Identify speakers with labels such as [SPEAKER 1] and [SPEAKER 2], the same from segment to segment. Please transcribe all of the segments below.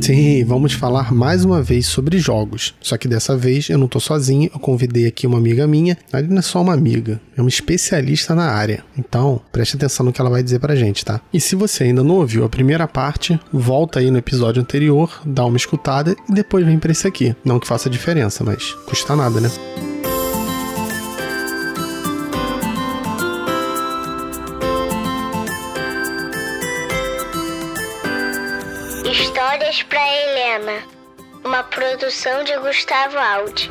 [SPEAKER 1] Sim, vamos falar mais uma vez sobre jogos. Só que dessa vez eu não tô sozinho, eu convidei aqui uma amiga minha. Ela não é só uma amiga, é uma especialista na área. Então, preste atenção no que ela vai dizer pra gente, tá? E se você ainda não ouviu a primeira parte, volta aí no episódio anterior, dá uma escutada e depois vem pra esse aqui. Não que faça diferença, mas custa nada, né?
[SPEAKER 2] Produção de Gustavo Aldi.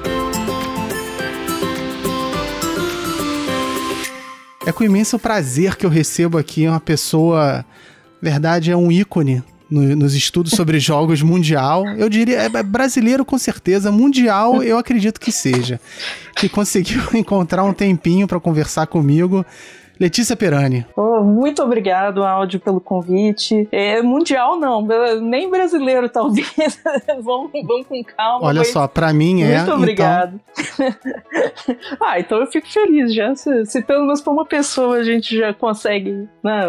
[SPEAKER 1] É com imenso prazer que eu recebo aqui uma pessoa, verdade, é um ícone no, nos estudos sobre jogos mundial. Eu diria, é brasileiro com certeza, mundial eu acredito que seja. Que conseguiu encontrar um tempinho para conversar comigo. Letícia Perani.
[SPEAKER 3] Oh, muito obrigado, Áudio, pelo convite. É, mundial não, nem brasileiro talvez. vamos, vamos com calma.
[SPEAKER 1] Olha só, para mim é.
[SPEAKER 3] Muito obrigado. Então... ah, então eu fico feliz já. Se, se pelo menos para uma pessoa a gente já consegue né,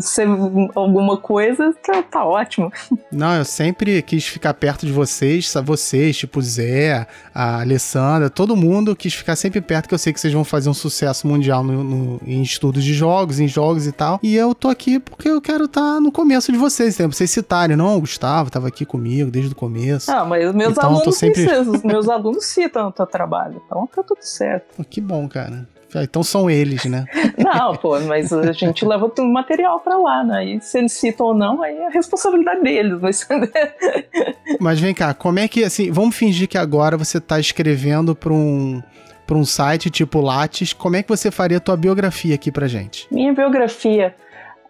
[SPEAKER 3] ser alguma coisa, tá, tá ótimo.
[SPEAKER 1] Não, eu sempre quis ficar perto de vocês, vocês, tipo Zé, a Alessandra, todo mundo quis ficar sempre perto, que eu sei que vocês vão fazer um sucesso mundial no, no em estudos de jogos, em jogos e tal. E eu tô aqui porque eu quero estar tá no começo de vocês, né? Vocês citarem, não, o Gustavo tava aqui comigo desde o começo.
[SPEAKER 3] Ah, mas meus então, alunos sempre... os meus alunos citam o teu trabalho, então tá tudo certo.
[SPEAKER 1] Que bom, cara. Então são eles, né?
[SPEAKER 3] Não, pô, mas a gente leva o material para lá, né? E se eles citam ou não, aí é a responsabilidade deles. Mas...
[SPEAKER 1] mas vem cá, como é que, assim, vamos fingir que agora você tá escrevendo para um para um site tipo Lattes, como é que você faria a tua biografia aqui pra gente?
[SPEAKER 3] Minha biografia.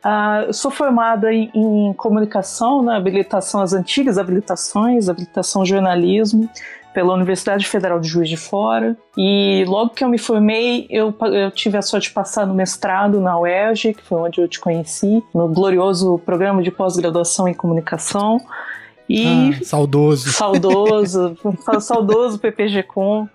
[SPEAKER 3] Uh, eu sou formada em, em comunicação, né, habilitação, as antigas habilitações, habilitação jornalismo, pela Universidade Federal de Juiz de Fora. E logo que eu me formei, eu, eu tive a sorte de passar no mestrado na UERJ, que foi onde eu te conheci, no glorioso programa de pós-graduação em comunicação.
[SPEAKER 1] E ah, saudoso.
[SPEAKER 3] Saudoso, saudoso PPG Com.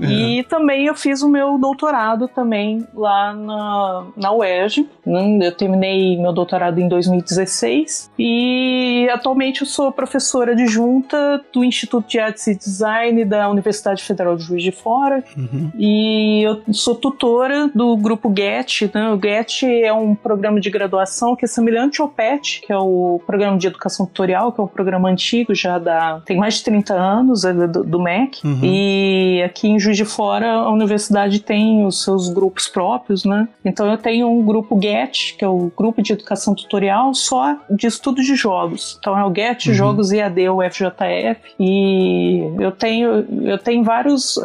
[SPEAKER 3] É. E também eu fiz o meu doutorado também lá na, na UERJ. Né? Eu terminei meu doutorado em 2016 e atualmente eu sou professora adjunta do Instituto de Artes e Design da Universidade Federal de Juiz de Fora uhum. e eu sou tutora do grupo GET. Né? O GET é um programa de graduação que é semelhante ao PET, que é o Programa de Educação Tutorial, que é um programa antigo já da tem mais de 30 anos, é do, do MEC. Uhum. E aqui em Juiz de Fora, a universidade tem os seus grupos próprios, né? Então eu tenho um grupo GET, que é o Grupo de Educação Tutorial, só de estudo de jogos. Então é o GET, uhum. Jogos o FJF. E eu tenho, eu tenho vários uh,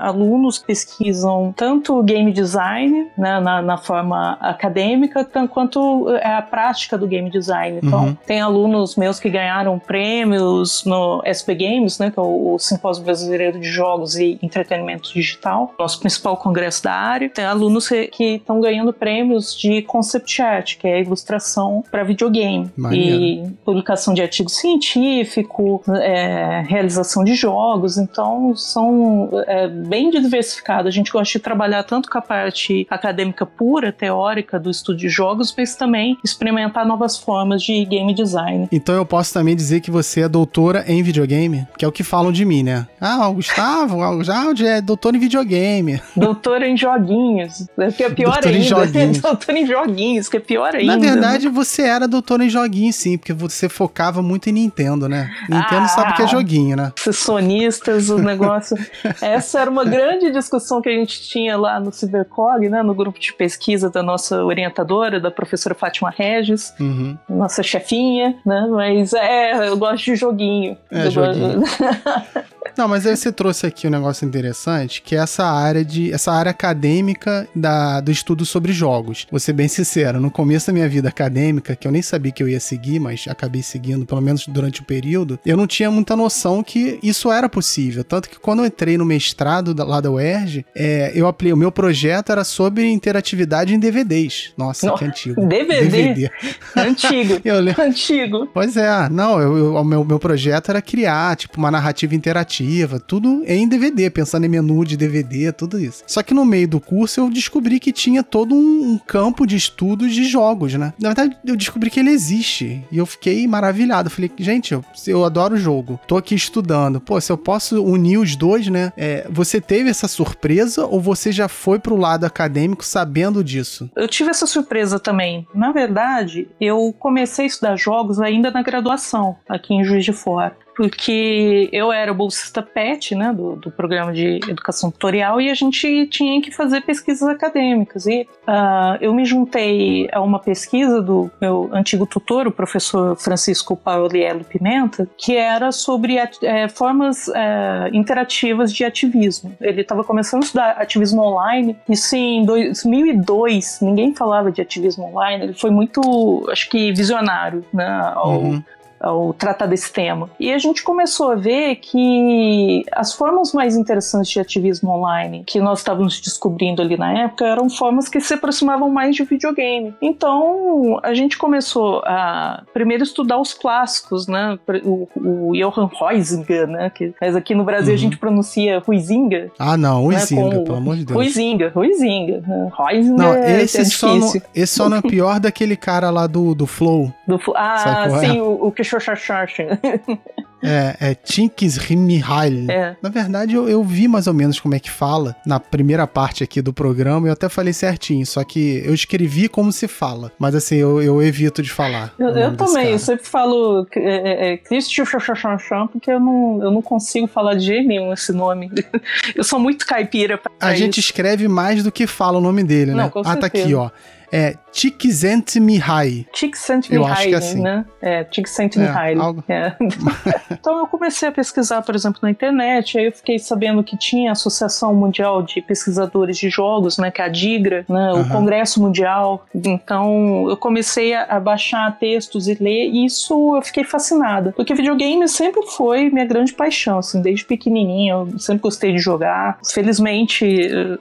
[SPEAKER 3] alunos que pesquisam tanto game design, né, na, na forma acadêmica, tanto quanto é a prática do game design. Então, uhum. tem alunos meus que ganharam prêmios no SP Games, né, que é o, o Simpósio Brasileiro de Jogos e Entretenimento digital, nosso principal congresso da área. Tem alunos que estão ganhando prêmios de concept art, que é ilustração para videogame, Maneiro. e publicação de artigo científico, é, realização de jogos. Então, são é, bem diversificados. A gente gosta de trabalhar tanto com a parte acadêmica pura, teórica do estudo de jogos, mas também experimentar novas formas de game design.
[SPEAKER 1] Então, eu posso também dizer que você é doutora em videogame, que é o que falam de mim, né? Ah, o Gustavo, o Jáudio é doutor em videogame.
[SPEAKER 3] Doutor em joguinhos. Que é pior doutor ainda. Em joguinhos. doutor em joguinhos, que é pior ainda.
[SPEAKER 1] Na verdade, você era doutor em joguinhos, sim, porque você focava muito em Nintendo, né? Nintendo ah, sabe que é joguinho, né?
[SPEAKER 3] Esses sonistas, o negócio. Essa era uma grande discussão que a gente tinha lá no Cybercog, né? No grupo de pesquisa da nossa orientadora, da professora Fátima Regis, uhum. nossa chefinha, né? Mas é, eu gosto de joguinho.
[SPEAKER 1] É, joguinho. Não, mas aí você trouxe aqui um negócio interessante, que é essa área de essa área acadêmica da, do estudo sobre jogos. Vou ser bem sincero, no começo da minha vida acadêmica, que eu nem sabia que eu ia seguir, mas acabei seguindo, pelo menos durante o período, eu não tinha muita noção que isso era possível. Tanto que quando eu entrei no mestrado da, lá da UERJ, é, eu apliquei, o meu projeto era sobre interatividade em DVDs. Nossa, não, que antigo.
[SPEAKER 3] DVD? DVD. Antigo. eu, Antigo.
[SPEAKER 1] Pois é, não, eu, eu, o meu, meu projeto era criar, tipo, uma narrativa interativa, tudo em DVD, pensando em menu de DVD, tudo isso. Só que no meio do curso eu descobri que tinha todo um, um campo de estudos de jogos, né? Na verdade, eu descobri que ele existe. E eu fiquei maravilhado. Falei, gente, eu, eu adoro o jogo. Tô aqui estudando. Pô, se eu posso unir os dois, né? É, você teve essa surpresa ou você já foi pro lado acadêmico sabendo disso?
[SPEAKER 3] Eu tive essa surpresa também. Na verdade, eu comecei a estudar jogos ainda na graduação, aqui em Juiz de Fora porque eu era bolsista PET, né, do, do programa de educação tutorial, e a gente tinha que fazer pesquisas acadêmicas. E uh, eu me juntei a uma pesquisa do meu antigo tutor, o professor Francisco Pauliello Pimenta, que era sobre é, formas é, interativas de ativismo. Ele estava começando a estudar ativismo online, isso em 2002, ninguém falava de ativismo online, ele foi muito, acho que, visionário né, ao, uhum ao tratar desse tema. E a gente começou a ver que as formas mais interessantes de ativismo online que nós estávamos descobrindo ali na época eram formas que se aproximavam mais de videogame. Então a gente começou a primeiro estudar os clássicos, né? O, o Johann Huizinga, né? Que, mas aqui no Brasil uhum. a gente pronuncia Huizinga.
[SPEAKER 1] Ah, não, Huizinga, né? pelo amor de Deus.
[SPEAKER 3] Huizinga, Huizinga. Né? Huizinga não,
[SPEAKER 1] é, esse, é só no, esse só não é pior daquele cara lá do, do Flow.
[SPEAKER 3] Do, ah, é? sim, o, o que
[SPEAKER 1] é, é Tinks Rimihal. É. Na verdade, eu, eu vi mais ou menos como é que fala na primeira parte aqui do programa. Eu até falei certinho, só que eu escrevi como se fala. Mas assim, eu, eu evito de falar.
[SPEAKER 3] Eu, eu também, eu sempre falo é, é, é porque eu não, eu não consigo falar de jeito nenhum esse nome. Eu sou muito caipira pra
[SPEAKER 1] A isso. gente escreve mais do que fala o nome dele, né?
[SPEAKER 3] Não, com ah,
[SPEAKER 1] tá aqui, ó é Csikszentmihalyi.
[SPEAKER 3] Csikszentmihalyi, é assim. né? É, Csikszentmihalyi. É, algo... é. então eu comecei a pesquisar, por exemplo, na internet, aí eu fiquei sabendo que tinha a Associação Mundial de Pesquisadores de Jogos, né, que é a DIGRA, né, uhum. o Congresso Mundial. Então eu comecei a baixar textos e ler, e isso eu fiquei fascinada, porque videogame sempre foi minha grande paixão, assim, desde pequenininha, eu sempre gostei de jogar. Felizmente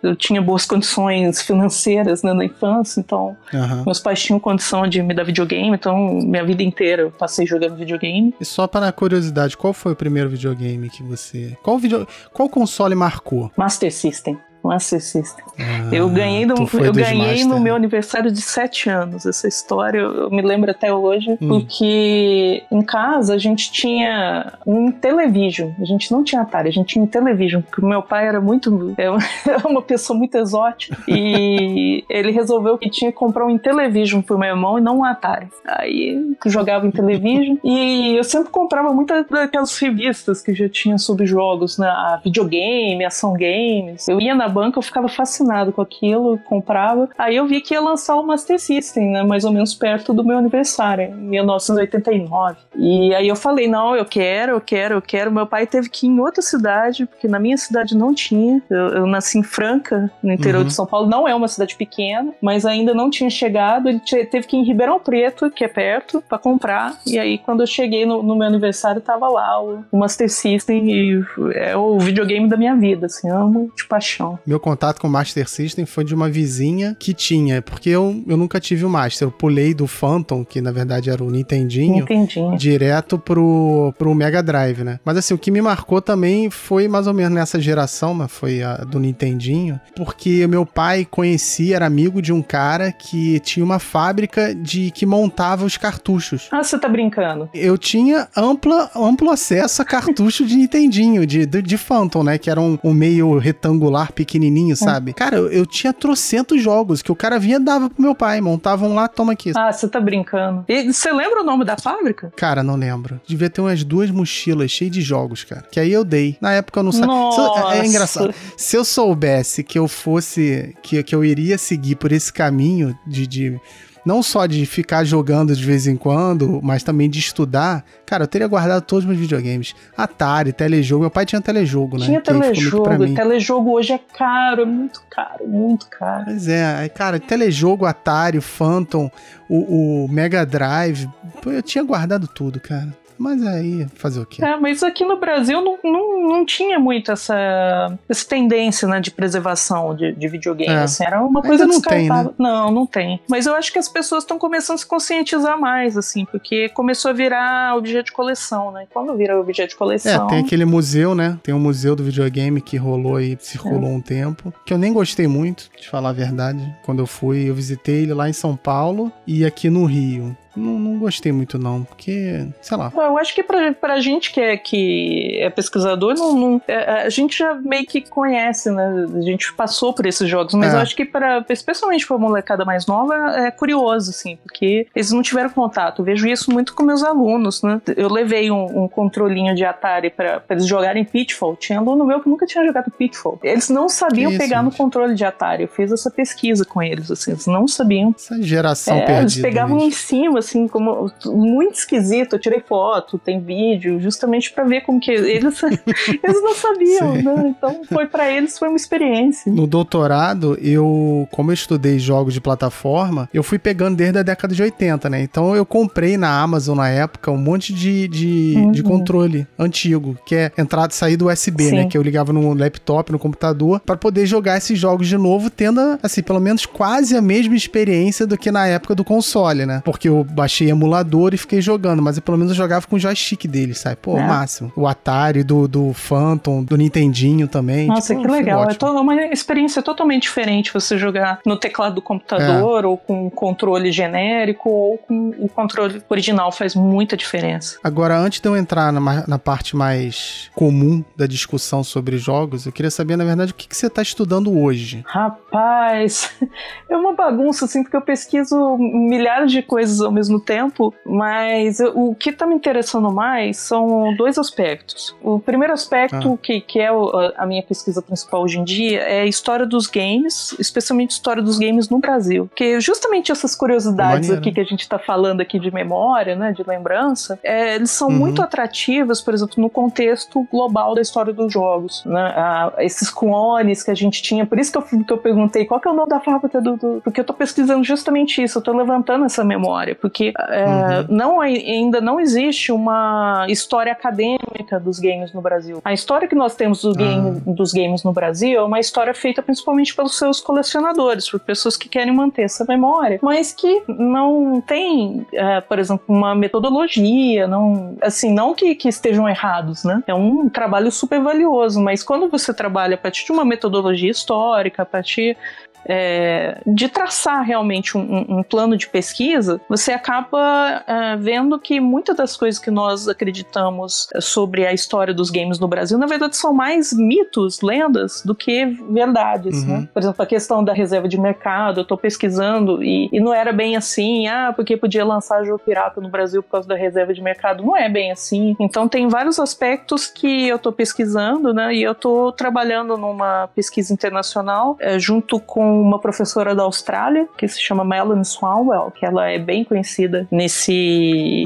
[SPEAKER 3] eu tinha boas condições financeiras né, na infância, então então, uhum. meus pais tinham condição de me dar videogame, então minha vida inteira eu passei jogando videogame.
[SPEAKER 1] E só para curiosidade, qual foi o primeiro videogame que você. Qual, video... qual console marcou?
[SPEAKER 3] Master System. System. Ah, eu ganhei, no, eu ganhei no meu aniversário de 7 anos. Essa história eu me lembro até hoje, hum. porque em casa a gente tinha um television. A gente não tinha Atari, a gente tinha um television, porque meu pai era muito. É uma pessoa muito exótica. e ele resolveu que tinha que comprar um television pro meu irmão e não um Atari. Aí jogava em television. e eu sempre comprava muitas daquelas revistas que já tinha sobre jogos, né? Videogame, ação games. Eu ia na banca, eu ficava fascinado com aquilo, comprava. Aí eu vi que ia lançar o Master System, né? Mais ou menos perto do meu aniversário, em 1989. E aí eu falei, não, eu quero, eu quero, eu quero. Meu pai teve que ir em outra cidade, porque na minha cidade não tinha. Eu, eu nasci em Franca, no interior uhum. de São Paulo. Não é uma cidade pequena, mas ainda não tinha chegado. Ele teve que ir em Ribeirão Preto, que é perto, para comprar. E aí, quando eu cheguei no, no meu aniversário, tava lá o, o Master System e é o videogame da minha vida, assim, amo de paixão.
[SPEAKER 1] Meu contato com o Master System foi de uma vizinha que tinha, porque eu, eu nunca tive o Master. Eu pulei do Phantom, que na verdade era o Nintendinho,
[SPEAKER 3] Nintendinho.
[SPEAKER 1] direto pro, pro Mega Drive, né? Mas assim, o que me marcou também foi mais ou menos nessa geração, mas foi a do Nintendinho, porque meu pai conhecia, era amigo de um cara que tinha uma fábrica de que montava os cartuchos.
[SPEAKER 3] Ah, você tá brincando?
[SPEAKER 1] Eu tinha ampla, amplo acesso a cartucho de Nintendinho, de, de, de Phantom, né? Que era um, um meio retangular pequenininho, é. sabe? Cara, eu, eu tinha trocentos jogos que o cara vinha e dava pro meu pai. Montavam lá, toma aqui.
[SPEAKER 3] Ah, você tá brincando. E você lembra o nome da fábrica?
[SPEAKER 1] Cara, não lembro. Devia ter umas duas mochilas cheias de jogos, cara. Que aí eu dei. Na época eu não sabia. É engraçado. Se eu soubesse que eu fosse. Que, que eu iria seguir por esse caminho de, de não só de ficar jogando de vez em quando, mas também de estudar, cara, eu teria guardado todos os meus videogames. Atari, telejogo. Meu pai tinha telejogo, né?
[SPEAKER 3] Tinha telejogo. Telejogo hoje é caro, é muito caro, muito caro.
[SPEAKER 1] Pois é, cara, telejogo, Atari, Phantom, o, o Mega Drive. Eu tinha guardado tudo, cara. Mas aí, fazer o quê?
[SPEAKER 3] É, mas aqui no Brasil não, não, não tinha muito essa, essa tendência, né, de preservação de, de videogame. É. Assim, era uma coisa
[SPEAKER 1] Ainda não tem, né?
[SPEAKER 3] Não, não tem. Mas eu acho que as pessoas estão começando a se conscientizar mais, assim, porque começou a virar objeto de coleção, né? Quando vira objeto de coleção.
[SPEAKER 1] É, tem aquele museu, né? Tem um museu do videogame que rolou e circulou é. um tempo, que eu nem gostei muito, de falar a verdade. Quando eu fui, eu visitei ele lá em São Paulo e aqui no Rio não, não gostei muito, não, porque, sei lá.
[SPEAKER 3] Eu acho que pra, pra gente que é, que é pesquisador, não, não é, a gente já meio que conhece, né? A gente passou por esses jogos, mas é. eu acho que, para especialmente pra molecada mais nova, é curioso, assim, porque eles não tiveram contato. Eu vejo isso muito com meus alunos, né? Eu levei um, um controlinho de Atari pra, pra, eles jogarem Pitfall. Tinha aluno meu que nunca tinha jogado Pitfall. Eles não sabiam isso, pegar gente? no controle de Atari. Eu fiz essa pesquisa com eles, assim, eles não sabiam.
[SPEAKER 1] Essa geração é, perdida.
[SPEAKER 3] Eles pegavam mesmo. em cima, assim, como muito esquisito. Eu tirei foto, tem vídeo, justamente para ver como que eles eles não sabiam, né? Então foi para eles foi uma experiência.
[SPEAKER 1] No doutorado, eu, como eu estudei jogos de plataforma, eu fui pegando desde a década de 80, né? Então eu comprei na Amazon na época um monte de, de, uhum. de controle antigo, que é entrada e saída USB, né? Sim. né? Que eu ligava no laptop, no computador, para poder jogar esses jogos de novo, tendo, assim, pelo menos quase a mesma experiência do que na época do console, né? Porque eu baixei emulador e fiquei jogando, mas eu, pelo menos eu jogava com o joystick dele, sabe? Pô, é. máximo. O Atari, do, do Phantom, do Nintendinho também.
[SPEAKER 3] Nossa, tipo, que legal. É toda uma experiência totalmente diferente você jogar no teclado do computador, é. ou com um controle genérico, ou com o controle original. Faz muita diferença.
[SPEAKER 1] Agora, antes de eu entrar na, na parte mais comum da discussão sobre jogos, eu queria saber, na verdade, o que, que você está estudando hoje.
[SPEAKER 3] Rapaz, é uma bagunça, assim, porque eu pesquiso milhares de coisas ao mesmo tempo tempo, mas o que está me interessando mais são dois aspectos. O primeiro aspecto, ah. que, que é a minha pesquisa principal hoje em dia, é a história dos games, especialmente a história dos games no Brasil. Porque justamente essas curiosidades aqui que a gente está falando aqui de memória, né, de lembrança, é, eles são uhum. muito atrativas, por exemplo, no contexto global da história dos jogos. Né? Ah, esses clones que a gente tinha, por isso que eu, que eu perguntei qual que é o nome da fábrica do, do... Porque eu estou pesquisando justamente isso, eu estou levantando essa memória, porque é, uhum. não, ainda não existe uma história acadêmica dos games no Brasil. A história que nós temos do game, uhum. dos games no Brasil é uma história feita principalmente pelos seus colecionadores, por pessoas que querem manter essa memória, mas que não tem, é, por exemplo, uma metodologia, não, assim, não que, que estejam errados, né? É um trabalho super valioso, mas quando você trabalha a partir de uma metodologia histórica, a partir é, de traçar realmente um, um, plano de pesquisa, você acaba é, vendo que muitas das coisas que nós acreditamos sobre a história dos games no Brasil, na verdade, são mais mitos, lendas, do que verdades. Né? Uhum. Né? Por exemplo, a questão da reserva de mercado, eu estou pesquisando e, e, não era bem assim, ah, porque podia lançar jogo pirata no Brasil por causa da reserva de mercado. Não é bem assim. Então, tem vários aspectos que eu estou pesquisando, né? E eu estou trabalhando numa pesquisa internacional é, junto com uma professora da Austrália, que se chama Melanie Swanwell, que ela é bem conhecida nesse.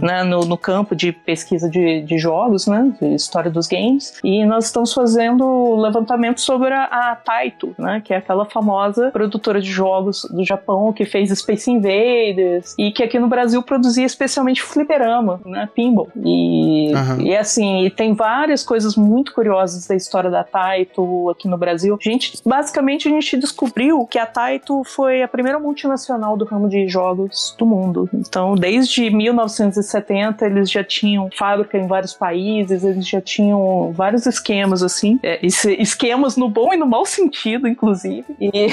[SPEAKER 3] Né, no, no, campo de pesquisa de, de, jogos, né? De história dos games. E nós estamos fazendo levantamento sobre a, a Taito, né? Que é aquela famosa produtora de jogos do Japão que fez Space Invaders e que aqui no Brasil produzia especialmente fliperama, né? Pinball. E, uhum. e assim, e tem várias coisas muito curiosas da história da Taito aqui no Brasil. Gente, basicamente a gente descobriu descobriu que a Taito foi a primeira multinacional do ramo de jogos do mundo. Então, desde 1970, eles já tinham fábrica em vários países, eles já tinham vários esquemas, assim, é, esquemas no bom e no mau sentido, inclusive. E,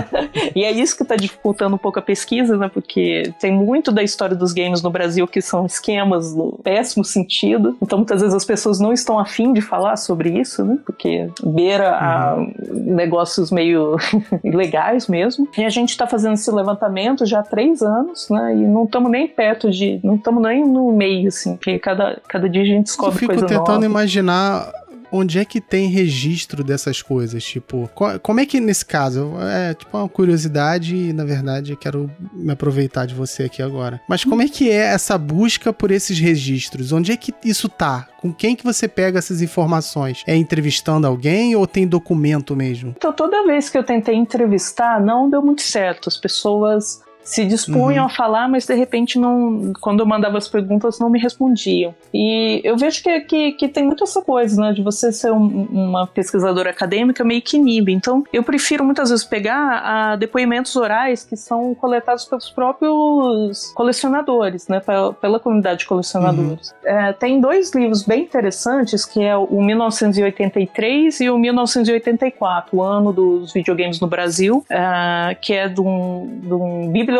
[SPEAKER 3] e é isso que está dificultando um pouco a pesquisa, né? Porque tem muito da história dos games no Brasil que são esquemas no péssimo sentido. Então, muitas vezes as pessoas não estão afim de falar sobre isso, né? Porque beira a uhum. negócios meio legais mesmo. E a gente está fazendo esse levantamento já há três anos, né? E não estamos nem perto de. Não estamos nem no meio, assim, porque cada, cada dia a gente descobre coisa nova.
[SPEAKER 1] Eu fico tentando imaginar onde é que tem registro dessas coisas? Tipo, como é que nesse caso? É tipo uma curiosidade e, na verdade, quero me aproveitar de você aqui agora. Mas como é que é essa busca por esses registros? Onde é que isso tá? Com quem que você pega essas informações? É entrevistando alguém ou tem documento mesmo?
[SPEAKER 3] Então, toda vez que eu tentei entrevistar, não deu muito certo. As pessoas se dispunham uhum. a falar, mas de repente não, quando eu mandava as perguntas não me respondiam. E eu vejo que, que, que tem muito essa coisa, né, de você ser um, uma pesquisadora acadêmica meio que inibe. Então, eu prefiro muitas vezes pegar a, depoimentos orais que são coletados pelos próprios colecionadores, né, pela, pela comunidade de colecionadores. Uhum. É, tem dois livros bem interessantes, que é o 1983 e o 1984, o ano dos videogames no Brasil, é, que é de um, de um bibliotecário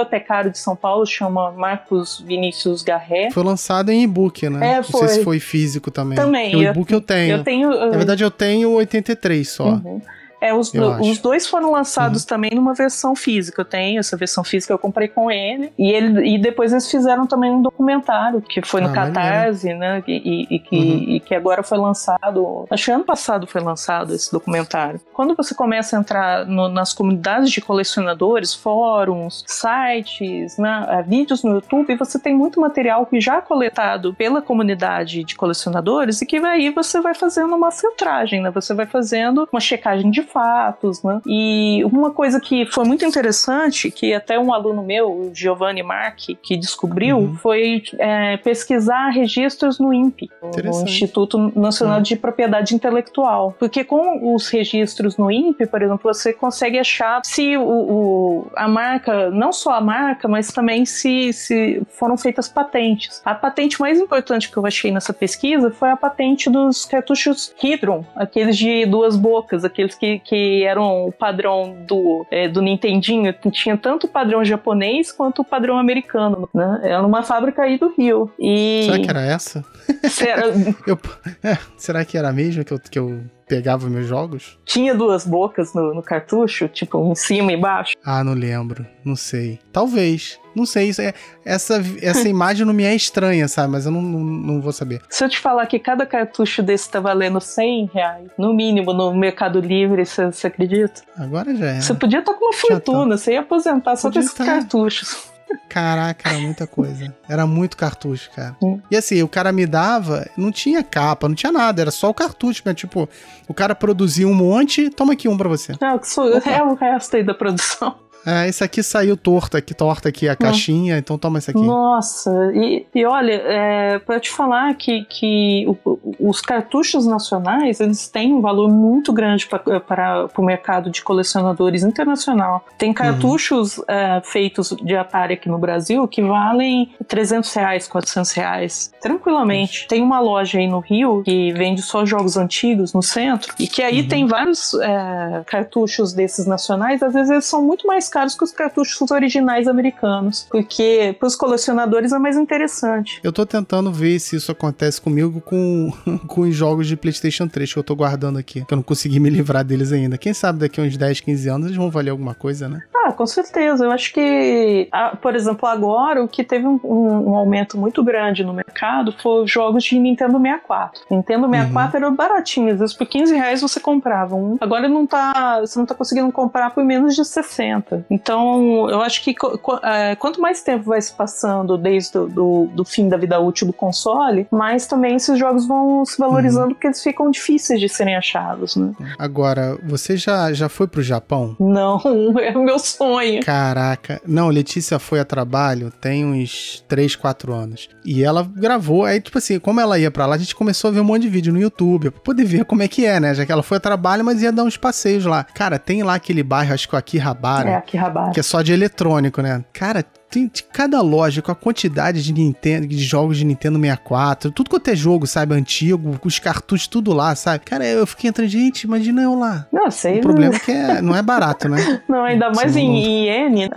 [SPEAKER 3] de São Paulo, chama Marcos Vinícius Garré.
[SPEAKER 1] Foi lançado em e-book, né?
[SPEAKER 3] É,
[SPEAKER 1] foi. Não sei se foi físico também.
[SPEAKER 3] Também.
[SPEAKER 1] O e-book eu, eu, tenho.
[SPEAKER 3] Eu tenho.
[SPEAKER 1] Na verdade, eu tenho 83 só. Uhum.
[SPEAKER 3] É, os, do, os dois foram lançados uhum. também numa versão física. Eu tenho essa versão física, eu comprei com ele. E, ele, e depois eles fizeram também um documentário, que foi no ah, Catarse, né? E, e, que, uhum. e que agora foi lançado. Acho que ano passado foi lançado esse documentário. Quando você começa a entrar no, nas comunidades de colecionadores, fóruns, sites, né, é, vídeos no YouTube, você tem muito material que já é coletado pela comunidade de colecionadores e que aí você vai fazendo uma filtragem, né? Você vai fazendo uma checagem de fatos, né? E uma coisa que foi muito interessante, que até um aluno meu, o Giovanni Marchi, que descobriu, uhum. foi é, pesquisar registros no INPE, no Instituto Nacional uhum. de Propriedade Intelectual. Porque com os registros no INPE, por exemplo, você consegue achar se o, o, a marca, não só a marca, mas também se, se foram feitas patentes. A patente mais importante que eu achei nessa pesquisa foi a patente dos cartuchos Hydron, aqueles de duas bocas, aqueles que que eram o padrão do, é, do Nintendinho, tinha tanto o padrão japonês quanto o padrão americano, né? Era uma fábrica aí do Rio. E...
[SPEAKER 1] Será que era essa?
[SPEAKER 3] Será,
[SPEAKER 1] eu, é, será que era mesmo que eu, que eu pegava meus jogos?
[SPEAKER 3] Tinha duas bocas no, no, cartucho, tipo, em cima e embaixo?
[SPEAKER 1] Ah, não lembro. Não sei. Talvez. Não sei. Isso é, essa, essa imagem não me é estranha, sabe? Mas eu não, não, não, vou saber.
[SPEAKER 3] Se eu te falar que cada cartucho desse tá valendo 100 reais, no mínimo, no Mercado Livre, você acredita?
[SPEAKER 1] Agora já é.
[SPEAKER 3] Você podia estar tá com uma fortuna, você ia aposentar só com esses tá. cartuchos.
[SPEAKER 1] Caraca, era muita coisa. Era muito cartucho, cara. Hum. E assim, o cara me dava, não tinha capa, não tinha nada, era só o cartucho, mas tipo, o cara produzia um monte, toma aqui um pra você.
[SPEAKER 3] Não, é o resto aí da produção.
[SPEAKER 1] É, esse aqui saiu torto aqui, torta aqui a caixinha, então toma esse aqui.
[SPEAKER 3] Nossa, e, e olha, é, para te falar que, que o, os cartuchos nacionais, eles têm um valor muito grande para o mercado de colecionadores internacional. Tem cartuchos uhum. é, feitos de Atari aqui no Brasil que valem 300 reais, 400 reais, tranquilamente. Tem uma loja aí no Rio que vende só jogos antigos no centro e que aí uhum. tem vários é, cartuchos desses nacionais, às vezes eles são muito mais caros que os cartuchos originais americanos, porque para os colecionadores é mais interessante.
[SPEAKER 1] Eu tô tentando ver se isso acontece comigo com, com os jogos de PlayStation 3 que eu tô guardando aqui, que eu não consegui me livrar deles ainda. Quem sabe daqui a uns 10, 15 anos eles vão valer alguma coisa, né?
[SPEAKER 3] Ah, com certeza. Eu acho que, por exemplo, agora o que teve um, um, aumento muito grande no mercado foi os jogos de Nintendo 64. Nintendo 64 uhum. era baratinho, às vezes por 15 reais você comprava um. Agora não tá, você não tá conseguindo comprar por menos de 60. Então, eu acho que é, quanto mais tempo vai se passando desde o do, do, fim da vida útil do console, mais também esses jogos vão se valorizando uhum. porque eles ficam difíceis de serem achados, né?
[SPEAKER 1] Agora, você já, já foi pro Japão?
[SPEAKER 3] Não, é o meu sonho.
[SPEAKER 1] Caraca. Não, Letícia foi a trabalho tem uns 3, 4 anos. E ela gravou, aí tipo assim, como ela ia para lá, a gente começou a ver um monte de vídeo no YouTube pra poder ver como é que é, né? Já que ela foi a trabalho, mas ia dar uns passeios lá. Cara, tem lá aquele bairro, acho que o Akihabara.
[SPEAKER 3] É, Akihabara.
[SPEAKER 1] Que é só de eletrônico, né? Cara, tem de cada loja com a quantidade de Nintendo, de jogos de Nintendo 64, tudo quanto é jogo, sabe, antigo, com os cartuchos tudo lá, sabe? Cara, eu fiquei entrando, gente, imagina eu lá.
[SPEAKER 3] Não, sei.
[SPEAKER 1] O problema é que é, não é barato, né?
[SPEAKER 3] Não, ainda mais em iene.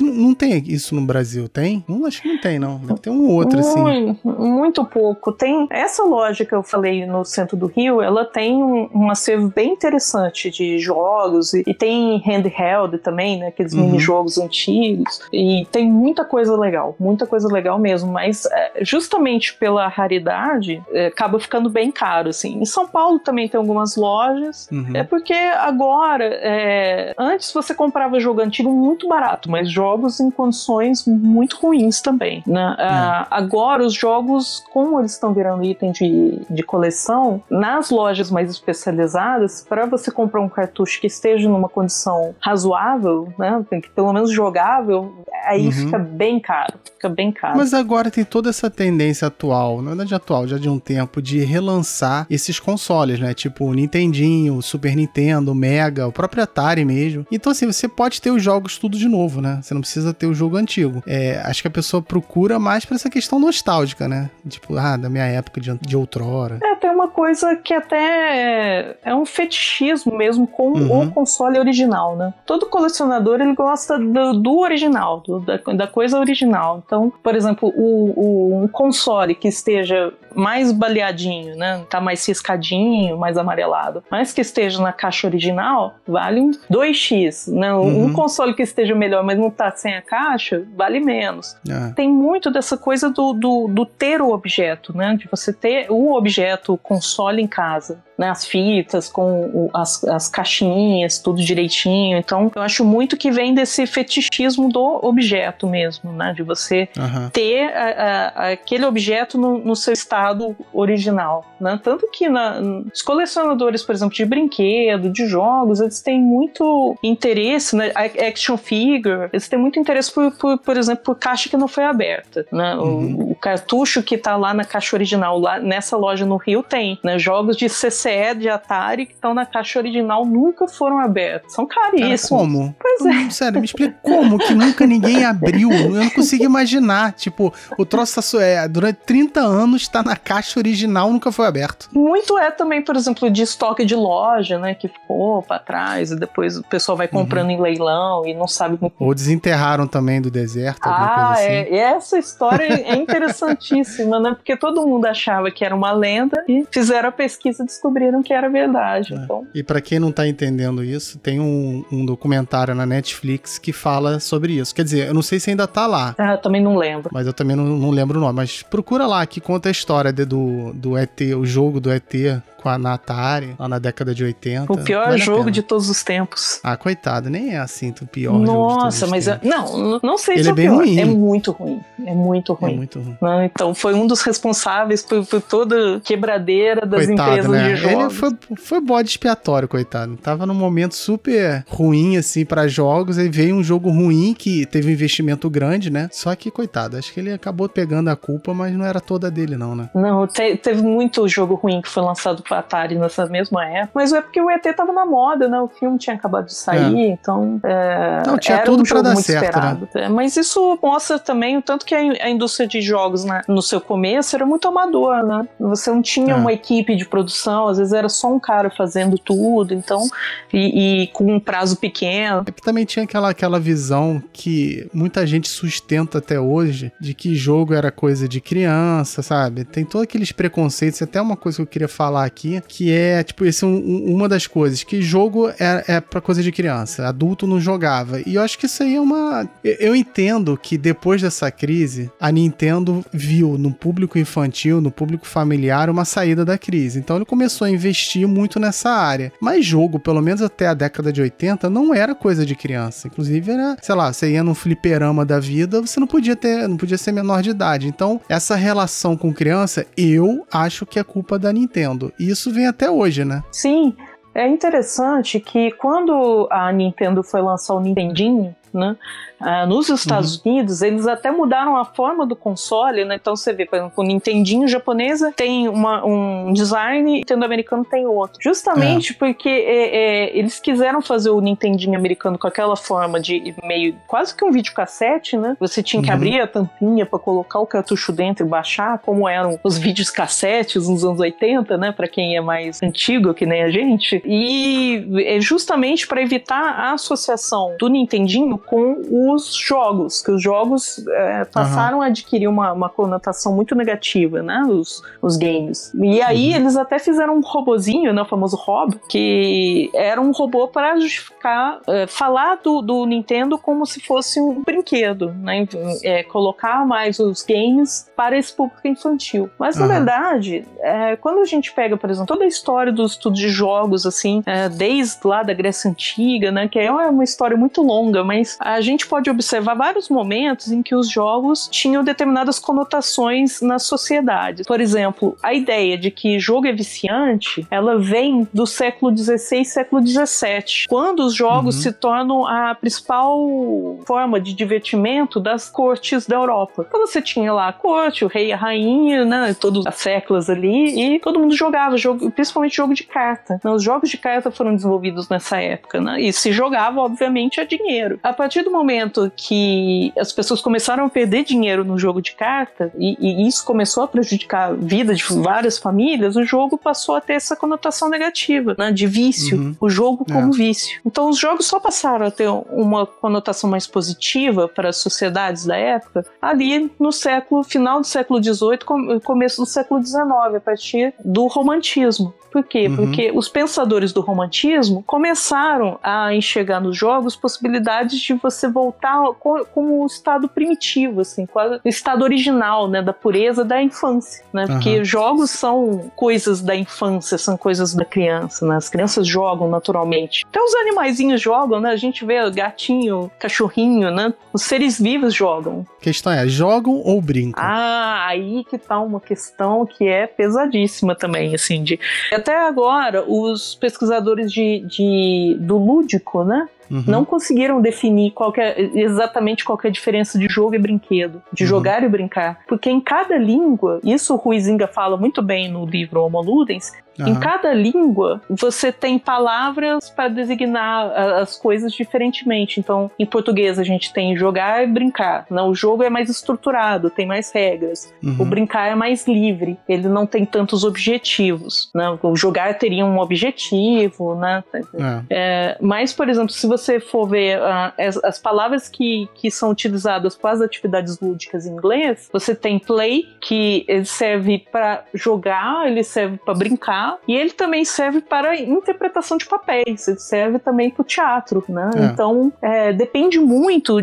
[SPEAKER 1] Não, não, tem isso no Brasil, tem? Não, acho que não tem, não. Deve ter um ou outro, assim.
[SPEAKER 3] muito, assim. Muito pouco. Tem essa loja que eu falei no centro do Rio, ela tem um, um acervo bem interessante de jogos e, e tem handheld também, né? Aqueles uhum. mini-jogos antigos. E tem muita coisa legal, muita coisa legal mesmo, mas é, justamente pela raridade, é, acaba ficando bem caro, assim. Em São Paulo também tem algumas lojas, uhum. é porque agora, é, antes você comprava jogo antigo muito barato, mas jogos em condições muito ruins também, né? Ah, agora, os jogos, como eles estão virando item de, de coleção, nas lojas mais especializadas, para você comprar um cartucho que esteja numa condição razoável, né, que pelo menos jogável, aí uhum. Fica bem caro, fica bem caro.
[SPEAKER 1] Mas agora tem toda essa tendência atual, na verdade atual, já de um tempo, de relançar esses consoles, né? Tipo o Nintendinho, o Super Nintendo, o Mega, o próprio Atari mesmo. Então assim, você pode ter os jogos tudo de novo, né? Você não precisa ter o jogo antigo. É, acho que a pessoa procura mais pra essa questão nostálgica, né? Tipo, ah, da minha época de, de outrora.
[SPEAKER 3] É, tem uma coisa que até é um fetichismo mesmo com uhum. o console original, né? Todo colecionador ele gosta do, do original, do, da, da, coisa original. Então, por exemplo, o, o, um console que esteja mais baleadinho, né? Tá mais ciscadinho, mais amarelado, mas que esteja na caixa original, vale um 2x, né? Uhum. Um console que esteja melhor, mas não tá sem a caixa, vale menos. É. Tem muito dessa coisa do, do, do ter o objeto, né? De você ter o objeto console em casa né, as fitas, com o, as, as caixinhas, tudo direitinho. Então, eu acho muito que vem desse fetichismo do objeto mesmo, né? De você uhum. ter a, a, aquele objeto no, no, seu estado original, né? Tanto que na, os colecionadores, por exemplo, de brinquedo, de jogos, eles têm muito interesse, né? Action figure, eles têm muito interesse por, por, por exemplo, por caixa que não foi aberta, né? Uhum. O, o, cartucho que tá lá na caixa original, lá nessa loja no Rio tem, né? Jogos de 60 CE de Atari que estão na caixa original nunca foram abertos. São caríssimos.
[SPEAKER 1] Cara, como?
[SPEAKER 3] Pois é.
[SPEAKER 1] Sério, me explica como que nunca ninguém abriu. Eu não consigo imaginar. Tipo, o troço tá, é, durante 30 anos está na caixa original, nunca foi aberto.
[SPEAKER 3] Muito é também, por exemplo, de estoque de loja, né? Que ficou para trás e depois o pessoal vai comprando uhum. em leilão e não sabe muito.
[SPEAKER 1] Ou desenterraram também do deserto, ah, assim.
[SPEAKER 3] É, essa história é interessantíssima, né? Porque todo mundo achava que era uma lenda e fizeram a pesquisa e descobriram descobriram que era verdade. É. Então...
[SPEAKER 1] E para quem não tá entendendo isso, tem um, um, documentário na Netflix que fala sobre isso. Quer dizer, eu não sei se ainda tá lá.
[SPEAKER 3] Ah, eu também não lembro.
[SPEAKER 1] Mas eu também não, não lembro o nome. Mas procura lá, que conta a história de, do, do ET, o jogo do ET com a Atari, lá na década de 80.
[SPEAKER 3] O pior vale jogo de todos os tempos.
[SPEAKER 1] Ah, coitado, nem é assim o pior
[SPEAKER 3] Nossa, mas eu, não, não sei
[SPEAKER 1] Ele
[SPEAKER 3] se
[SPEAKER 1] é, é bem
[SPEAKER 3] pior.
[SPEAKER 1] ruim.
[SPEAKER 3] É muito ruim. É muito ruim. É muito ruim. Não, então foi um dos responsáveis por, por toda quebradeira das coitado, empresas né? de.
[SPEAKER 1] Ele foi, foi bode expiatório, coitado. Tava num momento super ruim, assim, para jogos. Aí veio um jogo ruim que teve um investimento grande, né? Só que, coitado, acho que ele acabou pegando a culpa, mas não era toda dele, não, né?
[SPEAKER 3] Não, te, teve muito jogo ruim que foi lançado pro Atari nessa mesma época. Mas é porque o ET tava na moda, né? O filme tinha acabado de sair, é. então. É,
[SPEAKER 1] não, tinha tudo um pra dar certo, né?
[SPEAKER 3] É, mas isso mostra também o tanto que a, a indústria de jogos, né, no seu começo, era muito amador, né? Você não tinha é. uma equipe de produção, às vezes era só um cara fazendo tudo, então. E, e com um prazo pequeno.
[SPEAKER 1] É que também tinha aquela, aquela visão que muita gente sustenta até hoje de que jogo era coisa de criança, sabe? Tem todos aqueles preconceitos, até uma coisa que eu queria falar aqui, que é, tipo, esse é um, uma das coisas, que jogo é, é pra coisa de criança, adulto não jogava. E eu acho que isso aí é uma. Eu entendo que depois dessa crise, a Nintendo viu no público infantil, no público familiar, uma saída da crise. Então ele começou a investir muito nessa área. Mas jogo, pelo menos até a década de 80, não era coisa de criança. Inclusive era, sei lá, você ia num fliperama da vida, você não podia ter, não podia ser menor de idade. Então, essa relação com criança, eu acho que é culpa da Nintendo. E isso vem até hoje, né?
[SPEAKER 3] Sim. É interessante que quando a Nintendo foi lançar o Nintendinho, né? Uh, nos Estados uhum. Unidos, eles até mudaram a forma do console, né? Então você vê, por exemplo, o Nintendinho japonesa tem uma, um design e o Nintendo americano tem outro. Justamente é. porque é, é, eles quiseram fazer o Nintendinho americano com aquela forma de meio quase que um videocassete, né? Você tinha que uhum. abrir a tampinha para colocar o cartucho dentro e baixar, como eram os vídeos cassetes nos anos 80, né? Para quem é mais antigo, que nem a gente. E é justamente para evitar a associação do Nintendinho com os jogos, que os jogos é, passaram uhum. a adquirir uma, uma conotação muito negativa, né? Os, os games. E aí uhum. eles até fizeram um robozinho, né? O famoso Rob, que era um robô para justificar, é, falar do, do Nintendo como se fosse um brinquedo, né? É, colocar mais os games para esse público infantil. Mas uhum. na verdade, é, quando a gente pega, por exemplo, toda a história dos estudos de jogos, assim, é, desde lá da Grécia Antiga, né? Que é uma história muito longa, mas mas a gente pode observar vários momentos em que os jogos tinham determinadas conotações na sociedade. Por exemplo, a ideia de que jogo é viciante, ela vem do século XVI, século XVII, quando os jogos uhum. se tornam a principal forma de divertimento das cortes da Europa. Então você tinha lá a corte, o rei e a rainha, né, todas as séculos ali, e todo mundo jogava, jogo, principalmente jogo de carta. Os jogos de carta foram desenvolvidos nessa época, né, e se jogava, obviamente, a dinheiro. A partir do momento que as pessoas começaram a perder dinheiro no jogo de carta, e, e isso começou a prejudicar a vida de várias famílias, o jogo passou a ter essa conotação negativa, né, de vício. Uhum. O jogo como é. vício. Então os jogos só passaram a ter uma conotação mais positiva para as sociedades da época ali no século final do século XVIII, começo do século XIX, a partir do romantismo. Por quê? Uhum. Porque os pensadores do romantismo começaram a enxergar nos jogos possibilidades de você voltar como o estado primitivo, assim, o estado original, né, da pureza da infância, né? Porque uhum. jogos são coisas da infância, são coisas da criança, né? As crianças jogam naturalmente. Até os animaizinhos jogam, né? A gente vê gatinho, cachorrinho, né? Os seres vivos jogam.
[SPEAKER 1] A questão é, jogam ou brincam?
[SPEAKER 3] Ah, aí que tá uma questão que é pesadíssima também, assim, de até agora, os pesquisadores de, de do lúdico, né? Uhum. Não conseguiram definir qual é, exatamente qual é a diferença de jogo e brinquedo, de uhum. jogar e brincar. Porque em cada língua, isso o Ruizinga fala muito bem no livro Homo Ludens, Uhum. Em cada língua, você tem palavras para designar as coisas diferentemente. Então, em português, a gente tem jogar e brincar. Não, o jogo é mais estruturado, tem mais regras. Uhum. O brincar é mais livre, ele não tem tantos objetivos. Né? O jogar teria um objetivo, né? É. É, mas, por exemplo, se você for ver uh, as, as, palavras que, que são utilizadas para as atividades lúdicas em inglês, você tem play, que ele serve para jogar, ele serve para brincar e ele também serve para interpretação de papéis, ele serve também para o teatro, né? É. Então, é, depende muito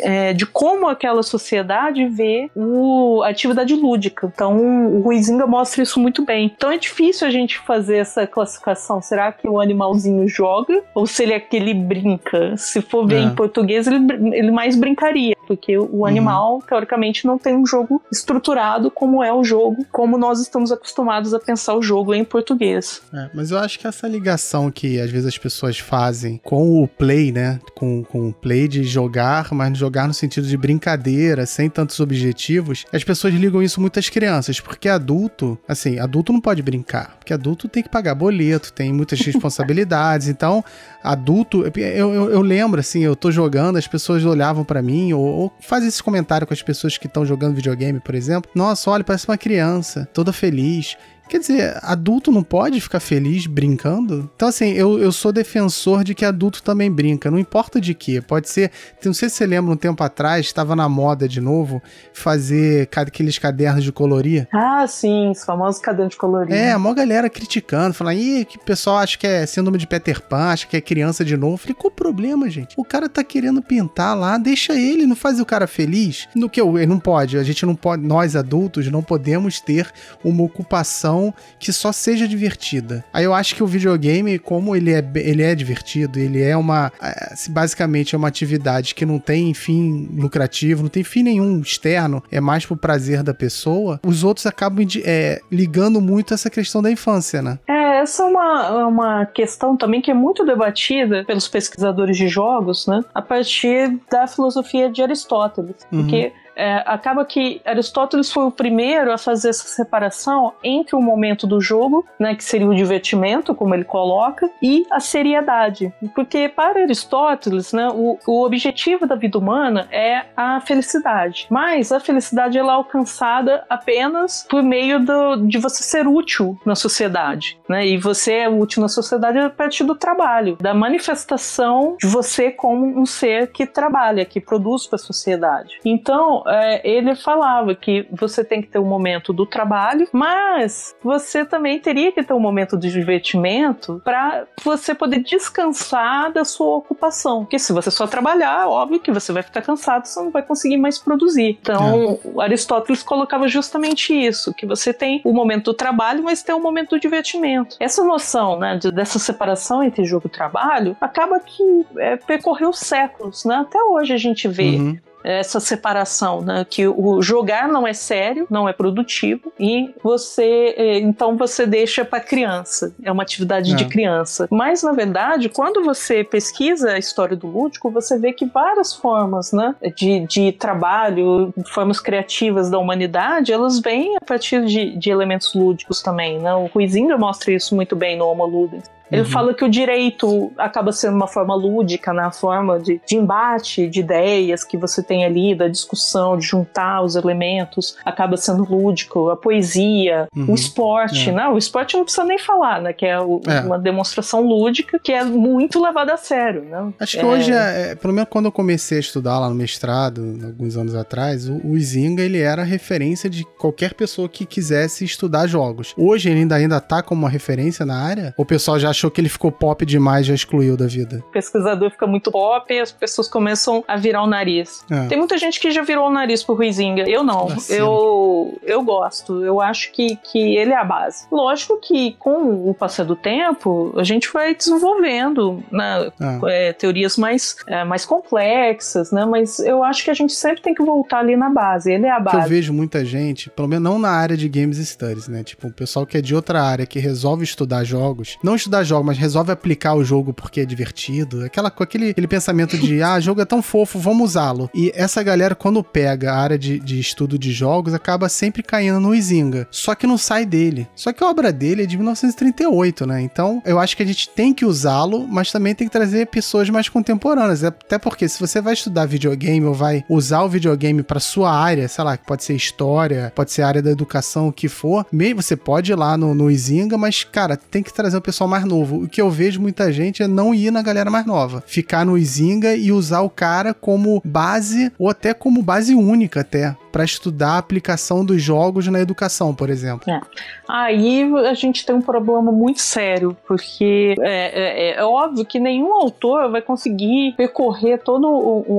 [SPEAKER 3] é, de como aquela sociedade vê o, a atividade lúdica. Então, o Ruizinga mostra isso muito bem. Então, é difícil a gente fazer essa classificação. Será que o animalzinho joga? Ou se ele é que ele brinca? Se for ver é. em português, ele, ele mais brincaria, porque o uhum. animal, uhum. teoricamente, não tem um jogo estruturado como é o jogo, como nós estamos acostumados a pensar o jogo em português português.
[SPEAKER 1] É, mas eu acho que essa ligação que às vezes as pessoas fazem com o play, né? Com, com o play de jogar, mas jogar no sentido de brincadeira, sem tantos objetivos, as pessoas ligam isso muito às crianças, porque adulto, assim, adulto não pode brincar, porque adulto tem que pagar boleto, tem muitas responsabilidades, então adulto, eu, eu, eu, lembro assim, eu tô jogando, as pessoas olhavam para mim, ou, ou fazem esse comentário com as pessoas que estão jogando videogame, por exemplo. Nossa, olha, parece uma criança, toda feliz. Quer dizer, adulto não pode ficar feliz brincando? Então, assim, eu, eu sou defensor de que adulto também brinca, não importa de que. Pode ser. Não sei se você lembra um tempo atrás, estava na moda de novo, fazer aqueles cadernos de colorir.
[SPEAKER 3] Ah, sim, os famosos cadernos de colorir.
[SPEAKER 1] É, a maior galera criticando, falando, ih, que o pessoal acha que é síndrome de Peter Pan, acha que é criança de novo. Eu falei, qual o problema, gente? O cara tá querendo pintar lá, deixa ele, não faz o cara feliz. No que ele não pode, a gente não pode, nós adultos não podemos ter uma ocupação que só seja divertida. Aí eu acho que o videogame, como ele é, ele é divertido, ele é uma. É, basicamente é uma atividade que não tem fim lucrativo, não tem fim nenhum externo, é mais pro prazer da pessoa, os outros acabam é, ligando muito essa questão da infância, né?
[SPEAKER 3] É, essa é uma, uma questão também que é muito debatida pelos pesquisadores de jogos, né? A partir da filosofia de Aristóteles. Uhum. Porque é, acaba que Aristóteles foi o primeiro a fazer essa separação entre o momento do jogo, né, que seria o divertimento, como ele coloca, e a seriedade. Porque para Aristóteles, né, o, o objetivo da vida humana é a felicidade. Mas a felicidade ela é alcançada apenas por meio do, de você ser útil na sociedade. Né? E você é útil na sociedade a partir do trabalho, da manifestação de você como um ser que trabalha, que produz para a sociedade. Então, é, ele falava que você tem que ter um momento do trabalho, mas você também teria que ter um momento de divertimento para você poder descansar da sua ocupação. Porque se você só trabalhar, óbvio que você vai ficar cansado, você não vai conseguir mais produzir. Então, é. Aristóteles colocava justamente isso, que você tem o momento do trabalho, mas tem o momento do divertimento. Essa noção, né, de, dessa separação entre jogo e trabalho, acaba que é, percorreu séculos, né? Até hoje a gente vê uhum essa separação, né? Que o jogar não é sério, não é produtivo e você eh, então você deixa para criança, é uma atividade é. de criança. Mas na verdade, quando você pesquisa a história do lúdico, você vê que várias formas, né, de, de trabalho, formas criativas da humanidade, elas vêm a partir de, de elementos lúdicos também, né? O Ruizinga mostra isso muito bem no Homo Ludens. Ele uhum. fala que o direito acaba sendo uma forma lúdica, na né? forma de, de, embate de ideias que você tem ali, da discussão, de juntar os elementos, acaba sendo lúdico. A poesia, uhum. o esporte, é. né? O esporte não precisa nem falar, né? Que é, o, é, uma demonstração lúdica que é muito levada a sério, né?
[SPEAKER 1] Acho que é... hoje, é, é, pelo menos quando eu comecei a estudar lá no mestrado, alguns anos atrás, o, o Zinga, ele era referência de qualquer pessoa que quisesse estudar jogos. Hoje ele ainda, ainda tá como uma referência na área? O pessoal já achou que ele ficou pop demais, já excluiu da vida?
[SPEAKER 3] O pesquisador fica muito pop e as pessoas começam a virar o nariz. É. Tem muita gente que já virou o nariz pro Ruizinga. Eu não. Eu, eu gosto. Eu acho que, que ele é a base. Lógico que com o passar do tempo, a gente vai desenvolvendo né, é. É, teorias mais, é, mais complexas, né? Mas eu acho que a gente sempre tem que voltar ali na base. Ele é a base.
[SPEAKER 1] eu vejo muita gente, pelo menos não na área de Games Studies, né? Tipo, o pessoal que é de outra área, que resolve estudar jogos, não estudar jogos, mas resolve aplicar o jogo porque é divertido. Aquela, aquele, aquele pensamento de, ah, jogo é tão fofo, vamos usá-lo. E essa galera, quando pega a área de, de estudo de jogos, acaba sempre caindo no Izinga. Só que não sai dele. Só que a obra dele é de 1938, né? Então, eu acho que a gente tem que usá-lo, mas também tem que trazer pessoas mais contemporâneas. Até porque se você vai estudar videogame ou vai usar o videogame para sua área, sei lá, pode ser história, pode ser área da educação, o que for, você pode ir lá no, no Izinga, mas, cara, tem que trazer um pessoal mais novo novo. O que eu vejo muita gente é não ir na galera mais nova. Ficar no Izinga e usar o cara como base, ou até como base única até, para estudar a aplicação dos jogos na educação, por exemplo.
[SPEAKER 3] É. Aí a gente tem um problema muito sério, porque é, é, é óbvio que nenhum autor vai conseguir percorrer toda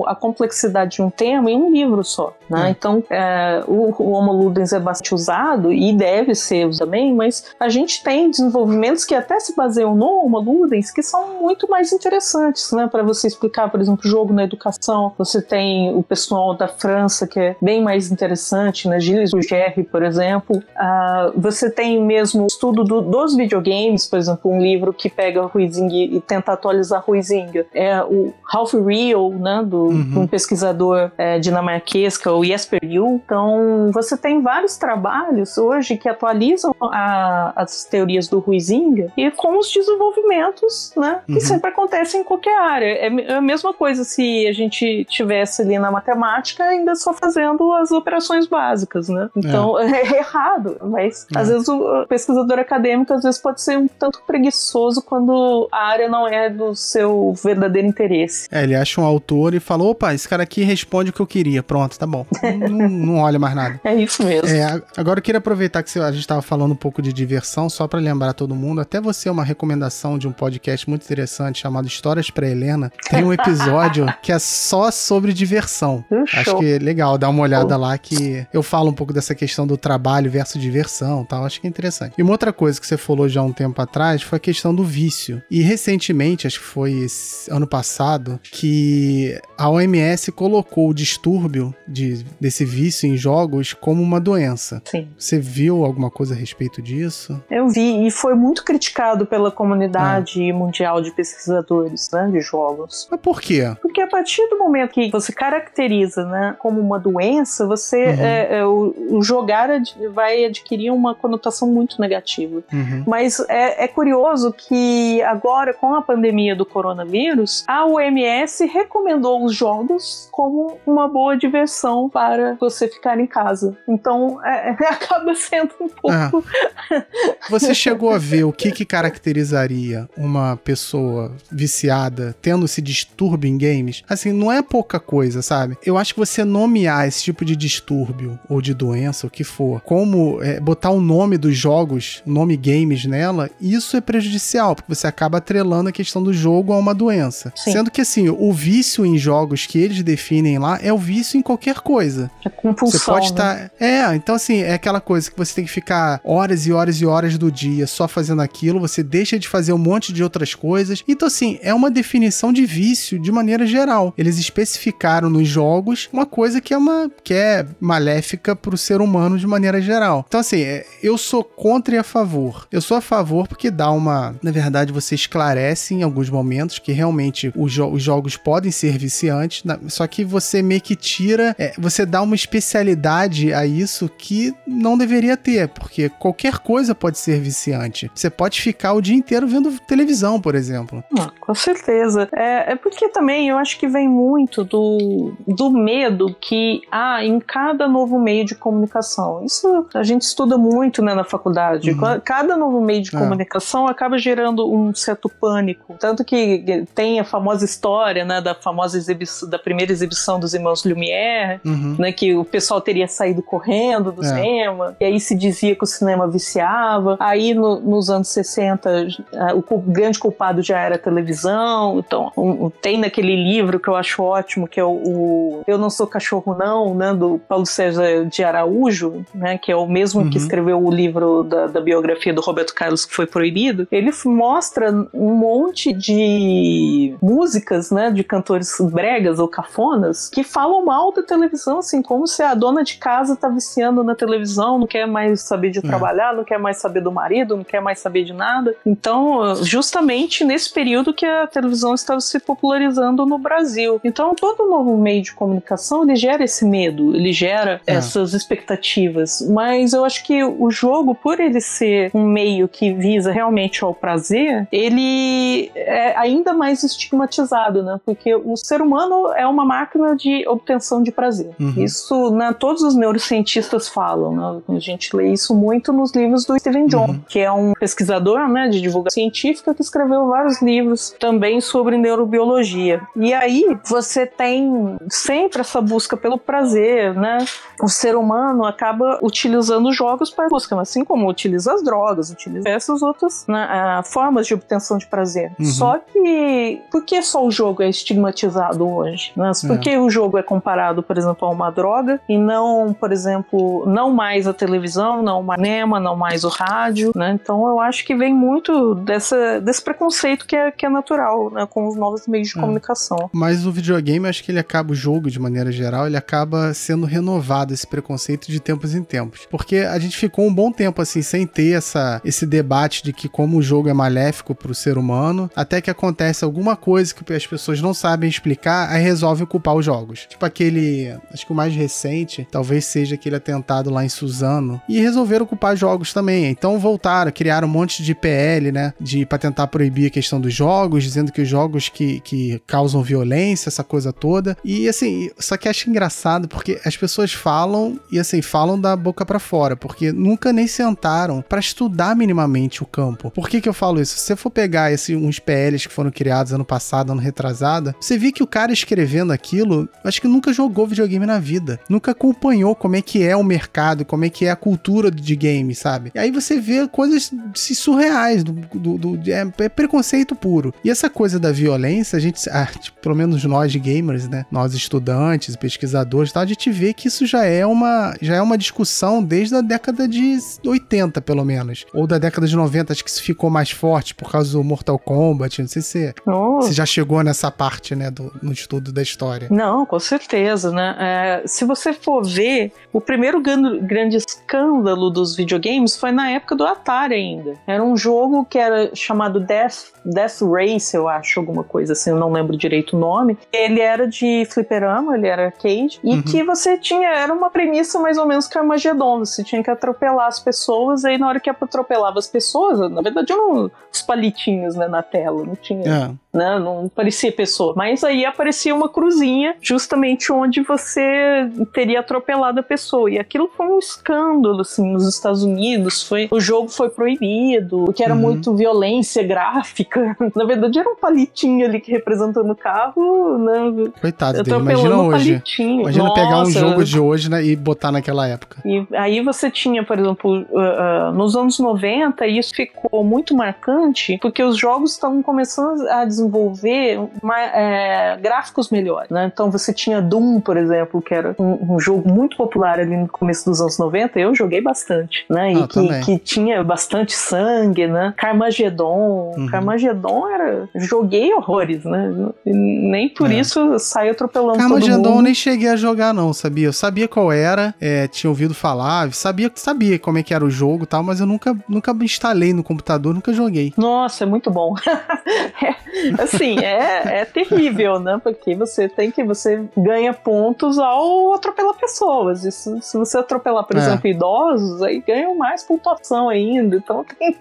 [SPEAKER 3] a complexidade de um tema em um livro só. Né? É. Então, é, o, o Homo Ludens é bastante usado e deve ser também, mas a gente tem desenvolvimentos que até se baseiam no Homo Ludens que são muito mais interessantes, né? Para você explicar, por exemplo, jogo na educação. Você tem o pessoal da França que é bem mais interessante, né? Gilles Rougier, por exemplo. Uh, você tem mesmo o estudo do, dos videogames, por exemplo, um livro que pega Ruizinga e tenta atualizar Ruizinga. É o Ralph Reel, né? Do, uhum. um pesquisador é, dinamarquês, que é o Jesper Juhl. Então, você tem vários trabalhos hoje que atualizam a, as teorias do Ruizinga e com os desenvolvimentos, né, que uhum. sempre acontecem em qualquer área. É, é a mesma coisa se a gente tivesse ali na matemática ainda só fazendo as operações básicas, né? Então, é, é errado, mas é. às vezes o pesquisador acadêmico às vezes pode ser um tanto preguiçoso quando a área não é do seu verdadeiro interesse.
[SPEAKER 1] É, ele acha um autor e fala, opa, esse cara aqui responde o que eu queria, pronto, tá bom não, não, olha mais nada.
[SPEAKER 3] É isso mesmo.
[SPEAKER 1] É, agora eu queria aproveitar que a gente estava falando um pouco de diversão, só para lembrar todo mundo, até você uma recomendação de um podcast muito interessante chamado Histórias para Helena. Tem um episódio que é só sobre diversão. Acho que é legal dar uma olhada lá que eu falo um pouco dessa questão do trabalho versus diversão, tal. Acho que é interessante. E uma outra coisa que você falou já um tempo atrás foi a questão do vício. E recentemente, acho que foi ano passado, que a OMS colocou o distúrbio de desse vício em jogos como uma doença.
[SPEAKER 3] Sim.
[SPEAKER 1] Você viu alguma coisa a respeito disso?
[SPEAKER 3] Eu vi, e foi muito criticado pela comunidade ah. mundial de pesquisadores né, de jogos.
[SPEAKER 1] Mas por quê?
[SPEAKER 3] Porque a partir do momento que você caracteriza né, como uma doença, você uhum. é, é, o, o, jogar vai adquirir uma conotação muito negativa. Uhum. Mas é, é curioso que agora, com a pandemia do coronavírus, a OMS recomendou os jogos como uma boa diversão para você ficar em casa. Então, é, acaba sendo um pouco.
[SPEAKER 1] Você chegou a ver o que, que caracterizaria uma pessoa viciada tendo esse distúrbio em games? Assim, não é pouca coisa, sabe? Eu acho que você nomear esse tipo de de distúrbio ou de doença, o que for, como é, botar o nome dos jogos, nome games nela, isso é prejudicial, porque você acaba atrelando a questão do jogo a uma doença. Sim. Sendo que, assim, o vício em jogos que eles definem lá é o vício em qualquer coisa.
[SPEAKER 3] É compulsão,
[SPEAKER 1] Você pode estar... Né? Tá... É, então, assim, é aquela coisa que você tem que ficar horas e horas e horas do dia só fazendo aquilo, você deixa de fazer um monte de outras coisas. Então, assim, é uma definição de vício de maneira geral. Eles especificaram nos jogos uma coisa que é uma que é maléfica para o ser humano de maneira geral. Então, assim, é, eu sou contra e a favor. Eu sou a favor porque dá uma. Na verdade, você esclarece em alguns momentos que realmente os, jo os jogos podem ser viciantes, só que você meio que tira. É, você dá uma especialidade a isso que não deveria ter, porque qualquer coisa pode ser viciante. Você pode ficar o dia inteiro vendo televisão, por exemplo.
[SPEAKER 3] Ah, com certeza. É, é porque também eu acho que vem muito do, do medo que há em cada novo meio de comunicação. Isso a gente estuda muito né, na faculdade. Uhum. Cada novo meio de é. comunicação acaba gerando um certo pânico. Tanto que tem a famosa história né, da famosa exibição, da primeira exibição dos irmãos Lumière, uhum. né, que o pessoal teria saído correndo do é. cinema, e aí se dizia que o cinema viciava. Aí no, nos anos 60, o grande culpado já era a televisão. Então, um, tem naquele livro que eu acho ótimo, que é o, o Eu Não Sou Cachorro Não, né, do Paulo César de Araújo, né, que é o mesmo uhum. que escreveu o livro da, da biografia do Roberto Carlos que foi proibido. Ele mostra um monte de músicas, né, de cantores bregas ou cafonas que falam mal da televisão, assim, como se a dona de casa tá viciando na televisão, não quer mais saber de é. trabalhar, não quer mais saber do marido, não quer mais saber de nada. Então, justamente nesse período que a televisão estava se popularizando no Brasil. Então, todo novo meio de comunicação, ele gera esse medo, ele gera é. essas expectativas. Mas eu acho que o jogo, por ele ser um meio que visa realmente ao prazer, ele é ainda mais estigmatizado, né? Porque o ser humano é uma máquina de obtenção de prazer. Uhum. Isso, né, todos os neurocientistas falam, né? A gente lê isso muito nos livros do Stephen John, uhum. que é um pesquisador, né, de divulgação científica que escreveu vários livros também sobre neurobiologia. E aí você tem sempre essa busca pelo prazer, né? O ser humano acaba utilizando jogos para busca, assim como utiliza as drogas, utiliza essas outras né, formas de obtenção de prazer. Uhum. Só que por que só o jogo é estigmatizado hoje? Né? Por é. que o jogo é comparado, por exemplo, a uma droga e não, por exemplo, não mais a televisão, não mais o cinema, não mais o rádio, né? Então eu acho que vem muito dessa, desse preconceito que é, que é natural, né? Com os novos meios de é. comunicação.
[SPEAKER 1] Mas o videogame, acho que ele acaba, o jogo de maneira geral, ele acaba sendo renovado esse preconceito de tempos em tempos. Porque a gente ficou um bom tempo assim, sem ter essa, esse debate de que como o jogo é maléfico pro ser humano, até que acontece alguma coisa que as pessoas não sabem explicar, aí resolvem culpar os jogos. Tipo aquele, acho que o mais recente, talvez seja aquele atentado lá em Suzano, e resolveram culpar jogos também. Então voltaram, criaram um monte de PL, né, de para tentar proibir a questão dos jogos, dizendo que os jogos que, que causam violência, essa coisa toda. E assim, só que acho engraçado porque as pessoas falam e assim, falam da boca para fora, porque nunca nem sentaram para estudar minimamente o campo. Por que que eu falo isso? Se você for pegar esse, uns PLs que foram criados ano passado, ano retrasado, você vê que o cara escrevendo aquilo, acho que nunca jogou videogame na vida, nunca acompanhou como é que é o mercado, como é que é a cultura de game, sabe? E aí você vê coisas surreais do, do, do é, é, preconceito puro. E essa coisa da violência, a gente, ah, tipo, pelo menos nós gamers, né, nós estudantes, pesquisadores, tal, a gente vê que isso já é uma já é uma discussão desde a década de 80, pelo menos, ou da década de 90, acho que isso ficou mais forte por causa do Mortal Kombat, não sei se oh. você já chegou nessa parte, né, do, no estudo da história.
[SPEAKER 3] Não, com certeza, né? É, se você for ver, o primeiro grande escândalo dos videogames foi na época do Atari ainda. Era um jogo que era chamado Death, Death Race, eu acho, alguma coisa assim, eu não lembro direito o nome. Ele era de fliperama, ele era arcade, e uhum. que você tinha, era uma premissa mais ou menos Carmageddon, você tinha que atropelar as pessoas, aí na hora que atropelava as pessoas, na verdade eram os palitinhos né, na tela, não tinha. É né? Não parecia pessoa. Mas aí aparecia uma cruzinha justamente onde você teria atropelado a pessoa. E aquilo foi um escândalo, assim, nos Estados Unidos. Foi, o jogo foi proibido, porque era uhum. muito violência gráfica. Na verdade, era um palitinho ali que representando o carro, né?
[SPEAKER 1] Coitado dele, imagina hoje. Palitinho. Imagina Nossa. pegar um jogo de hoje né, e botar naquela época.
[SPEAKER 3] E aí você tinha, por exemplo, uh, uh, nos anos 90, isso ficou muito marcante, porque os jogos estavam começando a desenvolver uma, é, gráficos melhores, né? Então você tinha Doom, por exemplo, que era um, um, jogo muito popular ali no começo dos anos 90, eu joguei bastante, né? E ah, que, que, tinha bastante sangue, né? Carmageddon. Uhum. Carmageddon era. Joguei horrores, né? Nem por é. isso saí atropelando Carmageddon todo mundo.
[SPEAKER 1] nem cheguei a jogar, não, sabia? Eu sabia qual era, é, tinha ouvido falar, sabia, sabia como é que era o jogo e tal, mas eu nunca, nunca instalei no computador, nunca joguei.
[SPEAKER 3] Nossa, é muito bom. é, assim, é, é terrível, né? Porque você tem que. Você ganha pontos ao atropelar pessoas. E se, se você atropelar, por é. exemplo, idosos, aí ganham mais pontuação ainda. Então tem,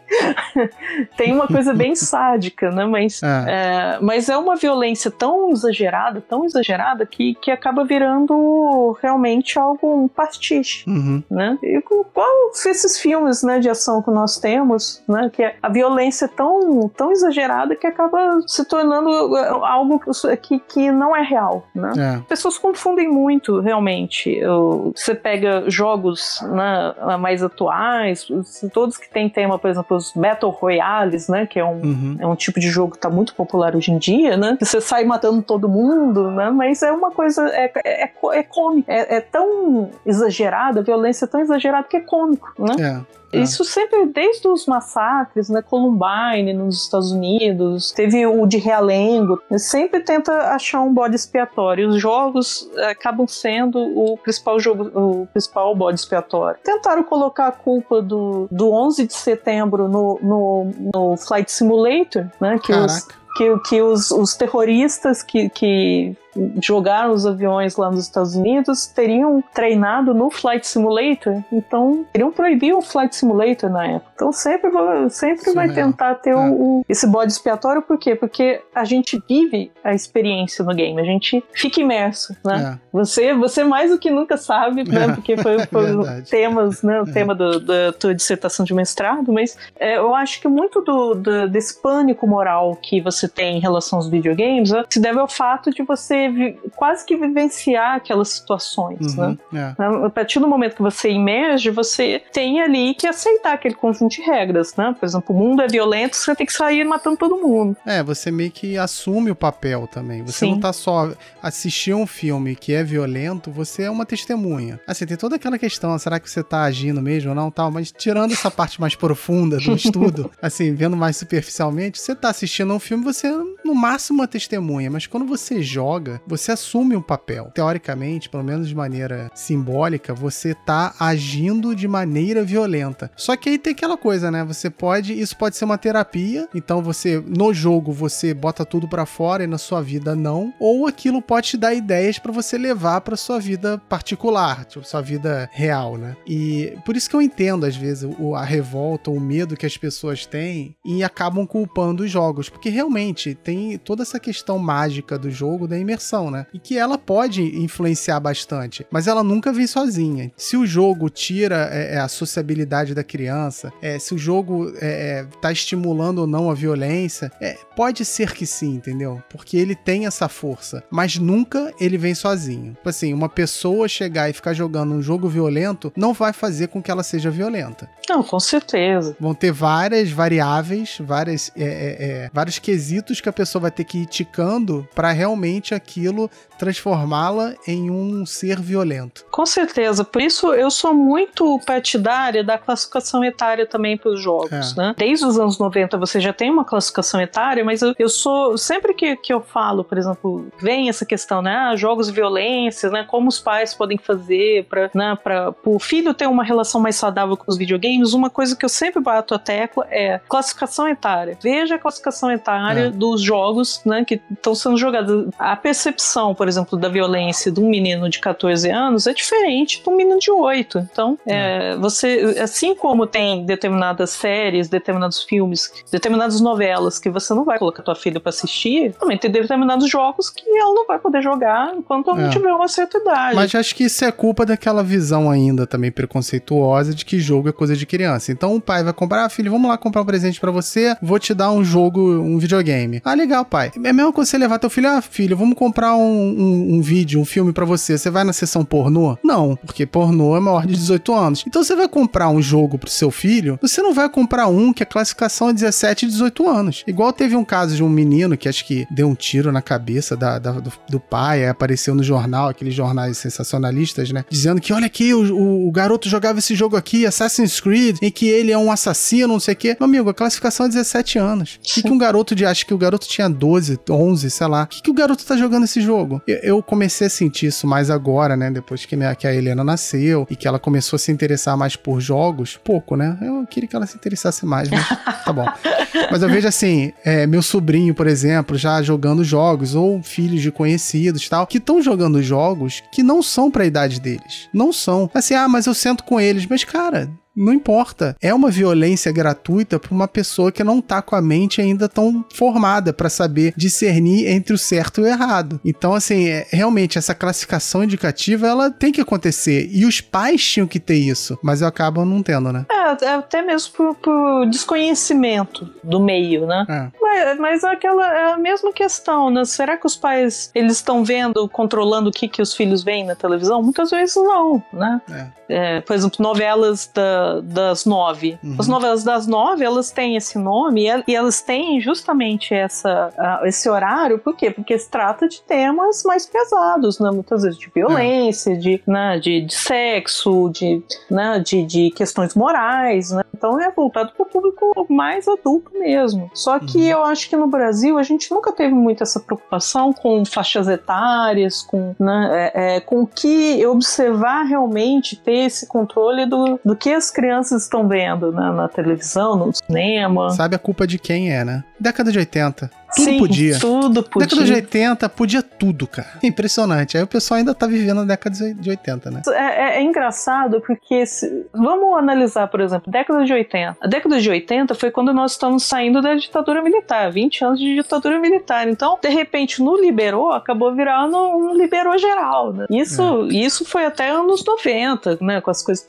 [SPEAKER 3] tem uma coisa bem sádica, né? Mas é. é. mas é uma violência tão exagerada, tão exagerada, que, que acaba virando realmente algo um pastiche, uhum. né? E qual esses filmes, né, de ação que nós temos, né? Que é a violência tão, tão exagerada que acaba se tornando algo que, que não é real, né? É. Pessoas confundem muito, realmente. Você pega jogos né, mais atuais, todos que tem tema, por exemplo, os Battle Royales, né? Que é um, uhum. é um tipo de jogo que está muito popular hoje em dia, né? Que você sai matando todo mundo, né? Mas é uma coisa, é, é, é cômico. É, é tão exagerada, a violência é tão exagerada que é cômico, né? É. É. Isso sempre, desde os massacres, né? Columbine nos Estados Unidos, teve o de Realengo, sempre tenta achar um bode expiatório. Os jogos eh, acabam sendo o principal jogo, o principal bode expiatório. Tentaram colocar a culpa do, do 11 de setembro no, no, no Flight Simulator, né? Que Caraca. os que, que os, os terroristas que, que jogaram os aviões lá nos Estados Unidos teriam treinado no Flight Simulator, então teriam proibir o Flight Simulator na época. Então sempre, sempre vai tentar ter é. o, esse bode expiatório, por quê? Porque a gente vive a experiência no game, a gente fica imerso, né? É. Você, você mais do que nunca sabe, né? Porque foi, foi temas, né? O é. tema do, da tua dissertação de mestrado, mas é, eu acho que muito do, do, desse pânico moral que você tem em relação aos videogames se deve ao fato de você quase que vivenciar aquelas situações, uhum, né? É. A partir do momento que você emerge, você tem ali que aceitar aquele conjunto de regras, né? Por exemplo, o mundo é violento, você tem que sair matando todo mundo.
[SPEAKER 1] É, você meio que assume o papel também. Você Sim. não tá só assistir um filme que é violento, você é uma testemunha. Assim, tem toda aquela questão, será que você tá agindo mesmo ou não, tal, mas tirando essa parte mais profunda do estudo, assim, vendo mais superficialmente, você tá assistindo um filme, você é no máximo uma testemunha, mas quando você joga, você assume um papel. Teoricamente, pelo menos de maneira simbólica, você tá agindo de maneira violenta. Só que aí tem aquela coisa, né? Você pode, isso pode ser uma terapia, então você no jogo você bota tudo para fora e na sua vida não, ou aquilo pode te dar ideias para você levar para sua vida particular, tipo, sua vida real, né? E por isso que eu entendo às vezes a revolta, o medo que as pessoas têm e acabam culpando os jogos, porque realmente tem toda essa questão mágica do jogo, da imersão, né? E que ela pode influenciar bastante, mas ela nunca vem sozinha. Se o jogo tira é, é a sociabilidade da criança, é, se o jogo é, é, tá estimulando ou não a violência, é, pode ser que sim, entendeu? Porque ele tem essa força, mas nunca ele vem sozinho. Tipo assim, uma pessoa chegar e ficar jogando um jogo violento não vai fazer com que ela seja violenta.
[SPEAKER 3] Não, com certeza.
[SPEAKER 1] Vão ter várias variáveis, várias, é, vários quesitos que a pessoa vai ter que ir ticando para realmente aquilo transformá-la em um ser violento.
[SPEAKER 3] Com certeza. Por isso eu sou muito partidária da classificação etária também para os jogos, é. né? Desde os anos 90 você já tem uma classificação etária, mas eu, eu sou sempre que, que eu falo, por exemplo, vem essa questão, né? Ah, jogos de violência, né? Como os pais podem fazer para né, o filho ter uma relação mais saudável com os videogames? Uma coisa que eu sempre bato a tecla é classificação etária. Veja a classificação etária é. dos jogos, né? Que estão sendo jogados. A percepção, por exemplo, da violência de um menino de 14 anos é diferente de um menino de 8. Então, é, é, você, assim como tem determinadas séries, determinados filmes, determinadas novelas que você não vai colocar tua filha para assistir, também tem determinados jogos que ela não vai poder jogar enquanto ela é. não tiver uma certa idade.
[SPEAKER 1] Mas acho que isso é culpa daquela visão ainda também preconceituosa de que jogo é coisa de criança. Então o pai vai comprar, ah, filho, vamos lá comprar um presente para você, vou te dar um jogo, um videogame. Ah, legal, pai. É mesma coisa você levar teu filho, ah, filho, vamos comprar um, um, um vídeo, um filme para você. Você vai na sessão pornô? Não, porque pornô é maior de 18 anos. Então você vai comprar um jogo pro seu filho, você não vai comprar um que a classificação é 17 e 18 anos. Igual teve um caso de um menino que acho que deu um tiro na cabeça da, da do, do, pai, apareceu no jornal, aqueles jornais sensacionalistas, né? Dizendo que olha aqui, o, o, o garoto jogava esse jogo aqui, Assassin's Creed, em que ele é um assassino, não sei o quê. Meu amigo, a classificação é 17 anos. O que, que um garoto de. Acho que o garoto tinha 12, 11, sei lá. O que, que o garoto tá jogando esse jogo? Eu, comecei a sentir isso mais agora, né? Depois que, minha, que a Helena nasceu e que ela começou a se interessar mais por jogos. Pouco, né? Eu queria que ela se interessasse mais, mas tá bom. Mas eu vejo assim, é, meu sobrinho, por exemplo, já jogando jogos, ou filhos de conhecidos tal, que estão jogando jogos que não são pra idade deles. Não são. Assim, ah, mas eu sento com eles. Mas, cara, não importa. É uma violência gratuita para uma pessoa que não tá com a mente ainda tão formada para saber discernir entre o certo e o errado. Então, assim, é, realmente essa classificação indicativa ela tem que acontecer. E os pais tinham que ter isso, mas eu acabo não tendo, né?
[SPEAKER 3] É, é até mesmo por, por, desconhecimento do meio, né? É. Mas, mas é aquela é a mesma questão, né? Será que os pais eles estão vendo, controlando o que, que os filhos veem na televisão? Muitas vezes não, né? É. É, por exemplo, novelas da, das nove. Uhum. As novelas das nove, elas têm esse nome e elas têm justamente essa, esse horário, por quê? Porque se trata de temas mais pesados, né? muitas vezes de violência, é. de, né, de, de, sexo, de, né, de, de questões morais, né? Então é voltado para o público mais adulto mesmo. Só que uhum. eu acho que no Brasil a gente nunca teve muito essa preocupação com faixas etárias, com, né, é, é, com que observar realmente ter esse controle do, do que as crianças estão vendo né, na televisão, no cinema.
[SPEAKER 1] Sabe a culpa de quem é, né? Década de 80. Tudo Sim, podia.
[SPEAKER 3] Tudo podia.
[SPEAKER 1] Década de 80 podia tudo, cara. Impressionante. Aí o pessoal ainda tá vivendo na década de 80, né?
[SPEAKER 3] É, é, é engraçado porque se, vamos analisar, por exemplo, década de 80. A década de 80 foi quando nós estamos saindo da ditadura militar, 20 anos de ditadura militar. Então, de repente, no liberou, acabou virando um liberou geral, né? Isso, é. isso foi até anos 90, né? Com as coisas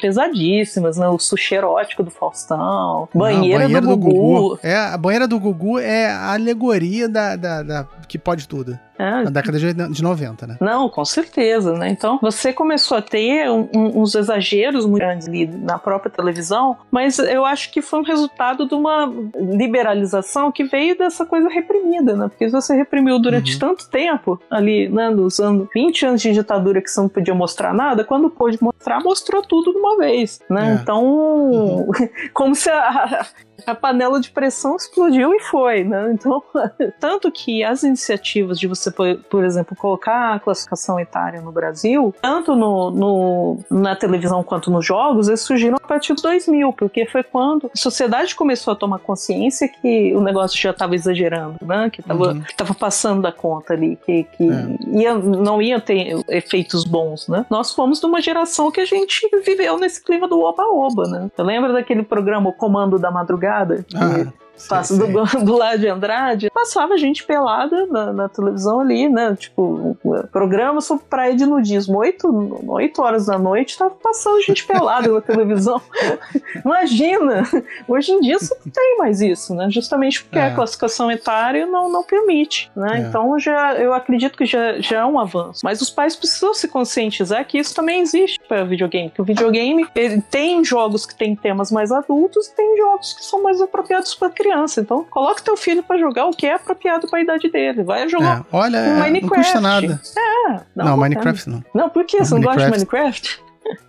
[SPEAKER 3] pesadíssimas, né? O sushi erótico do Faustão, banheira, banheira do, do Gugu. Gugu.
[SPEAKER 1] É, a banheira do Gugu é a alegoria da, da, da que pode tudo. É. Na década de, de 90, né?
[SPEAKER 3] Não, com certeza, né? Então, você começou a ter um, uns exageros muito grandes ali na própria televisão, mas eu acho que foi um resultado de uma liberalização que veio dessa coisa reprimida, né? Porque você reprimiu durante uhum. tanto tempo ali, né? Usando 20 anos de ditadura que você não podia mostrar nada, quando pôde mostrar, mostrou tudo de uma vez, né? É. Então, uhum. como se a, a panela de pressão explodiu e foi, né? Então, tanto que as iniciativas de você, por, por exemplo, colocar a classificação etária no Brasil, tanto no, no, na televisão quanto nos jogos, eles surgiram a partir de 2000, porque foi quando a sociedade começou a tomar consciência que o negócio já estava exagerando, né? Que estava uhum. passando da conta ali, que, que é. ia, não ia ter efeitos bons, né? Nós fomos de uma geração que a gente viveu nesse clima do oba-oba, né? Eu lembro daquele programa O Comando da Madrugada? Ah passa do, do lado de Andrade, passava gente pelada na, na, televisão ali, né? Tipo, programa sobre praia de nudismo. Oito, oito horas da noite tava passando gente pelada na televisão. Imagina! Hoje em dia você não tem mais isso, né? Justamente porque é. a classificação etária não, não permite, né? É. Então já, eu acredito que já, já é um avanço. Mas os pais precisam se conscientizar que isso também existe para videogame. Que o videogame ele tem jogos que tem temas mais adultos e tem jogos que são mais apropriados para crianças criança. Então, coloque teu filho para jogar o que é apropriado para a idade dele. Vai jogar.
[SPEAKER 1] É, olha, um Minecraft. não custa nada.
[SPEAKER 3] É.
[SPEAKER 1] Não, não Minecraft não.
[SPEAKER 3] Não, por que? Você não gosta de Minecraft?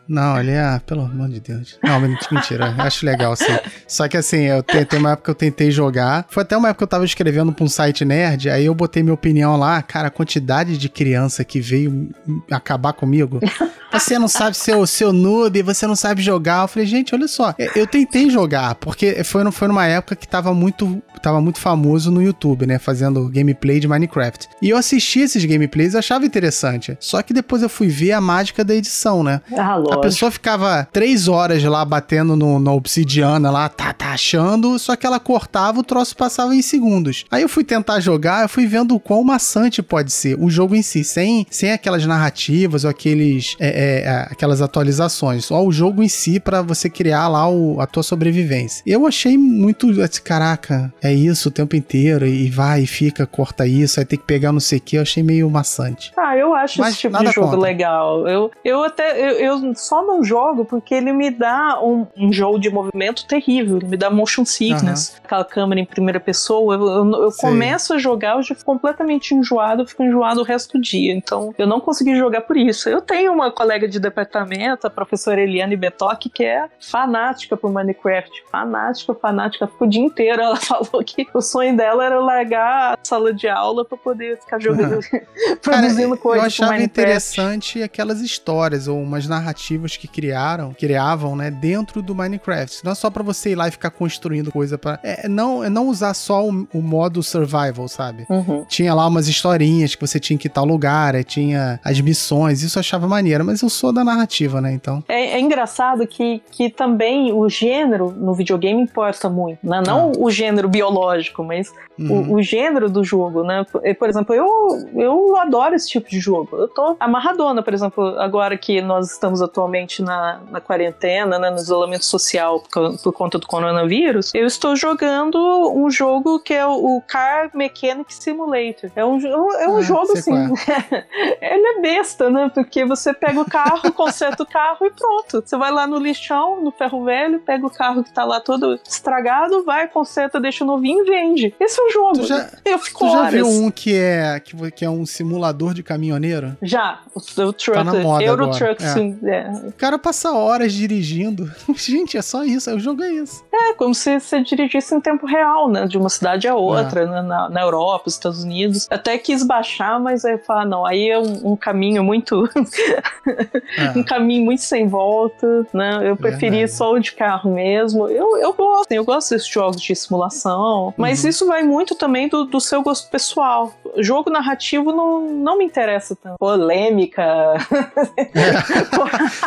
[SPEAKER 1] Não, ele é, pelo amor de Deus. Não, mentira, acho legal, assim. Só que assim, eu te, tem uma época que eu tentei jogar. Foi até uma época que eu tava escrevendo pra um site nerd, aí eu botei minha opinião lá. Cara, a quantidade de criança que veio acabar comigo. Você não sabe ser o seu noob, você não sabe jogar. Eu falei, gente, olha só. Eu tentei jogar, porque foi, foi numa época que tava muito, tava muito famoso no YouTube, né? Fazendo gameplay de Minecraft. E eu assisti esses gameplays e achava interessante. Só que depois eu fui ver a mágica da edição, né?
[SPEAKER 3] Ah, lógico.
[SPEAKER 1] A pessoa ficava três horas lá batendo no, na obsidiana lá, tá, tá achando, só que ela cortava, o troço passava em segundos. Aí eu fui tentar jogar, eu fui vendo o quão maçante pode ser o jogo em si, sem, sem aquelas narrativas ou aqueles, é, é, é aquelas atualizações, só o jogo em si para você criar lá o, a tua sobrevivência. Eu achei muito, caraca, é isso o tempo inteiro, e vai e fica, corta isso, aí tem que pegar não sei o que, eu achei meio maçante.
[SPEAKER 3] Ah, eu acho Mas esse tipo de jogo contra. legal. Eu, eu até, eu, eu, só não jogo porque ele me dá um, um jogo de movimento terrível, ele me dá motion sickness, uhum. aquela câmera em primeira pessoa, eu, eu, eu começo a jogar, eu já fico completamente enjoado, eu fico enjoado o resto do dia, então eu não consegui jogar por isso. Eu tenho uma colega de departamento, a professora Eliane Betoc, que é fanática por Minecraft, fanática, fanática, ficou o dia inteiro, ela falou que o sonho dela era largar a sala de aula para poder ficar jogando, produzindo coisas
[SPEAKER 1] Eu achava interessante aquelas histórias ou umas narrativas que criaram, criavam, né, dentro do Minecraft. Não é só para você ir lá e ficar construindo coisa para é, não é não usar só o, o modo survival, sabe? Uhum. Tinha lá umas historinhas que você tinha que ir tal lugar, tinha as missões, isso eu achava maneiro, mas eu sou da narrativa, né, então.
[SPEAKER 3] É, é engraçado que, que também o gênero no videogame importa muito, né? Não ah. o gênero biológico, mas uhum. o, o, gênero do jogo, né? Por exemplo, eu, eu adoro esse tipo de jogo. Eu tô amarradona, por exemplo, agora que nós estamos atualmente na, na quarentena, né, no isolamento social por, por, conta do coronavírus, eu estou jogando um jogo que é o, o Car Mechanic Simulator. É um, é um ah, jogo assim. É. ele é besta, né? Porque você pega o carro, conserta o carro e pronto. Você vai lá no lixão, no ferro velho, pega o carro que tá lá todo estragado, vai, conserta, deixa novinho e vende. Esse é o jogo. Tu
[SPEAKER 1] já, eu fico tu já horas. viu um que é, que, que é um simulador de caminhoneiro?
[SPEAKER 3] Já, o, o Truck, tá na moda Euro Truck é. Sim, é.
[SPEAKER 1] O cara passa horas dirigindo. Gente, é só isso, o jogo é isso.
[SPEAKER 3] É, como se você dirigisse em tempo real, né? De uma cidade a outra, é. né? na, na Europa, Estados Unidos. Até quis baixar, mas aí falar, não, aí é um, um caminho muito. é. um caminho muito sem volta, né? Eu preferi só o de carro mesmo. Eu, eu gosto, eu gosto desses jogos de simulação, mas uhum. isso vai muito também do, do seu gosto pessoal. Jogo narrativo não, não me interessa tanto. Polêmica.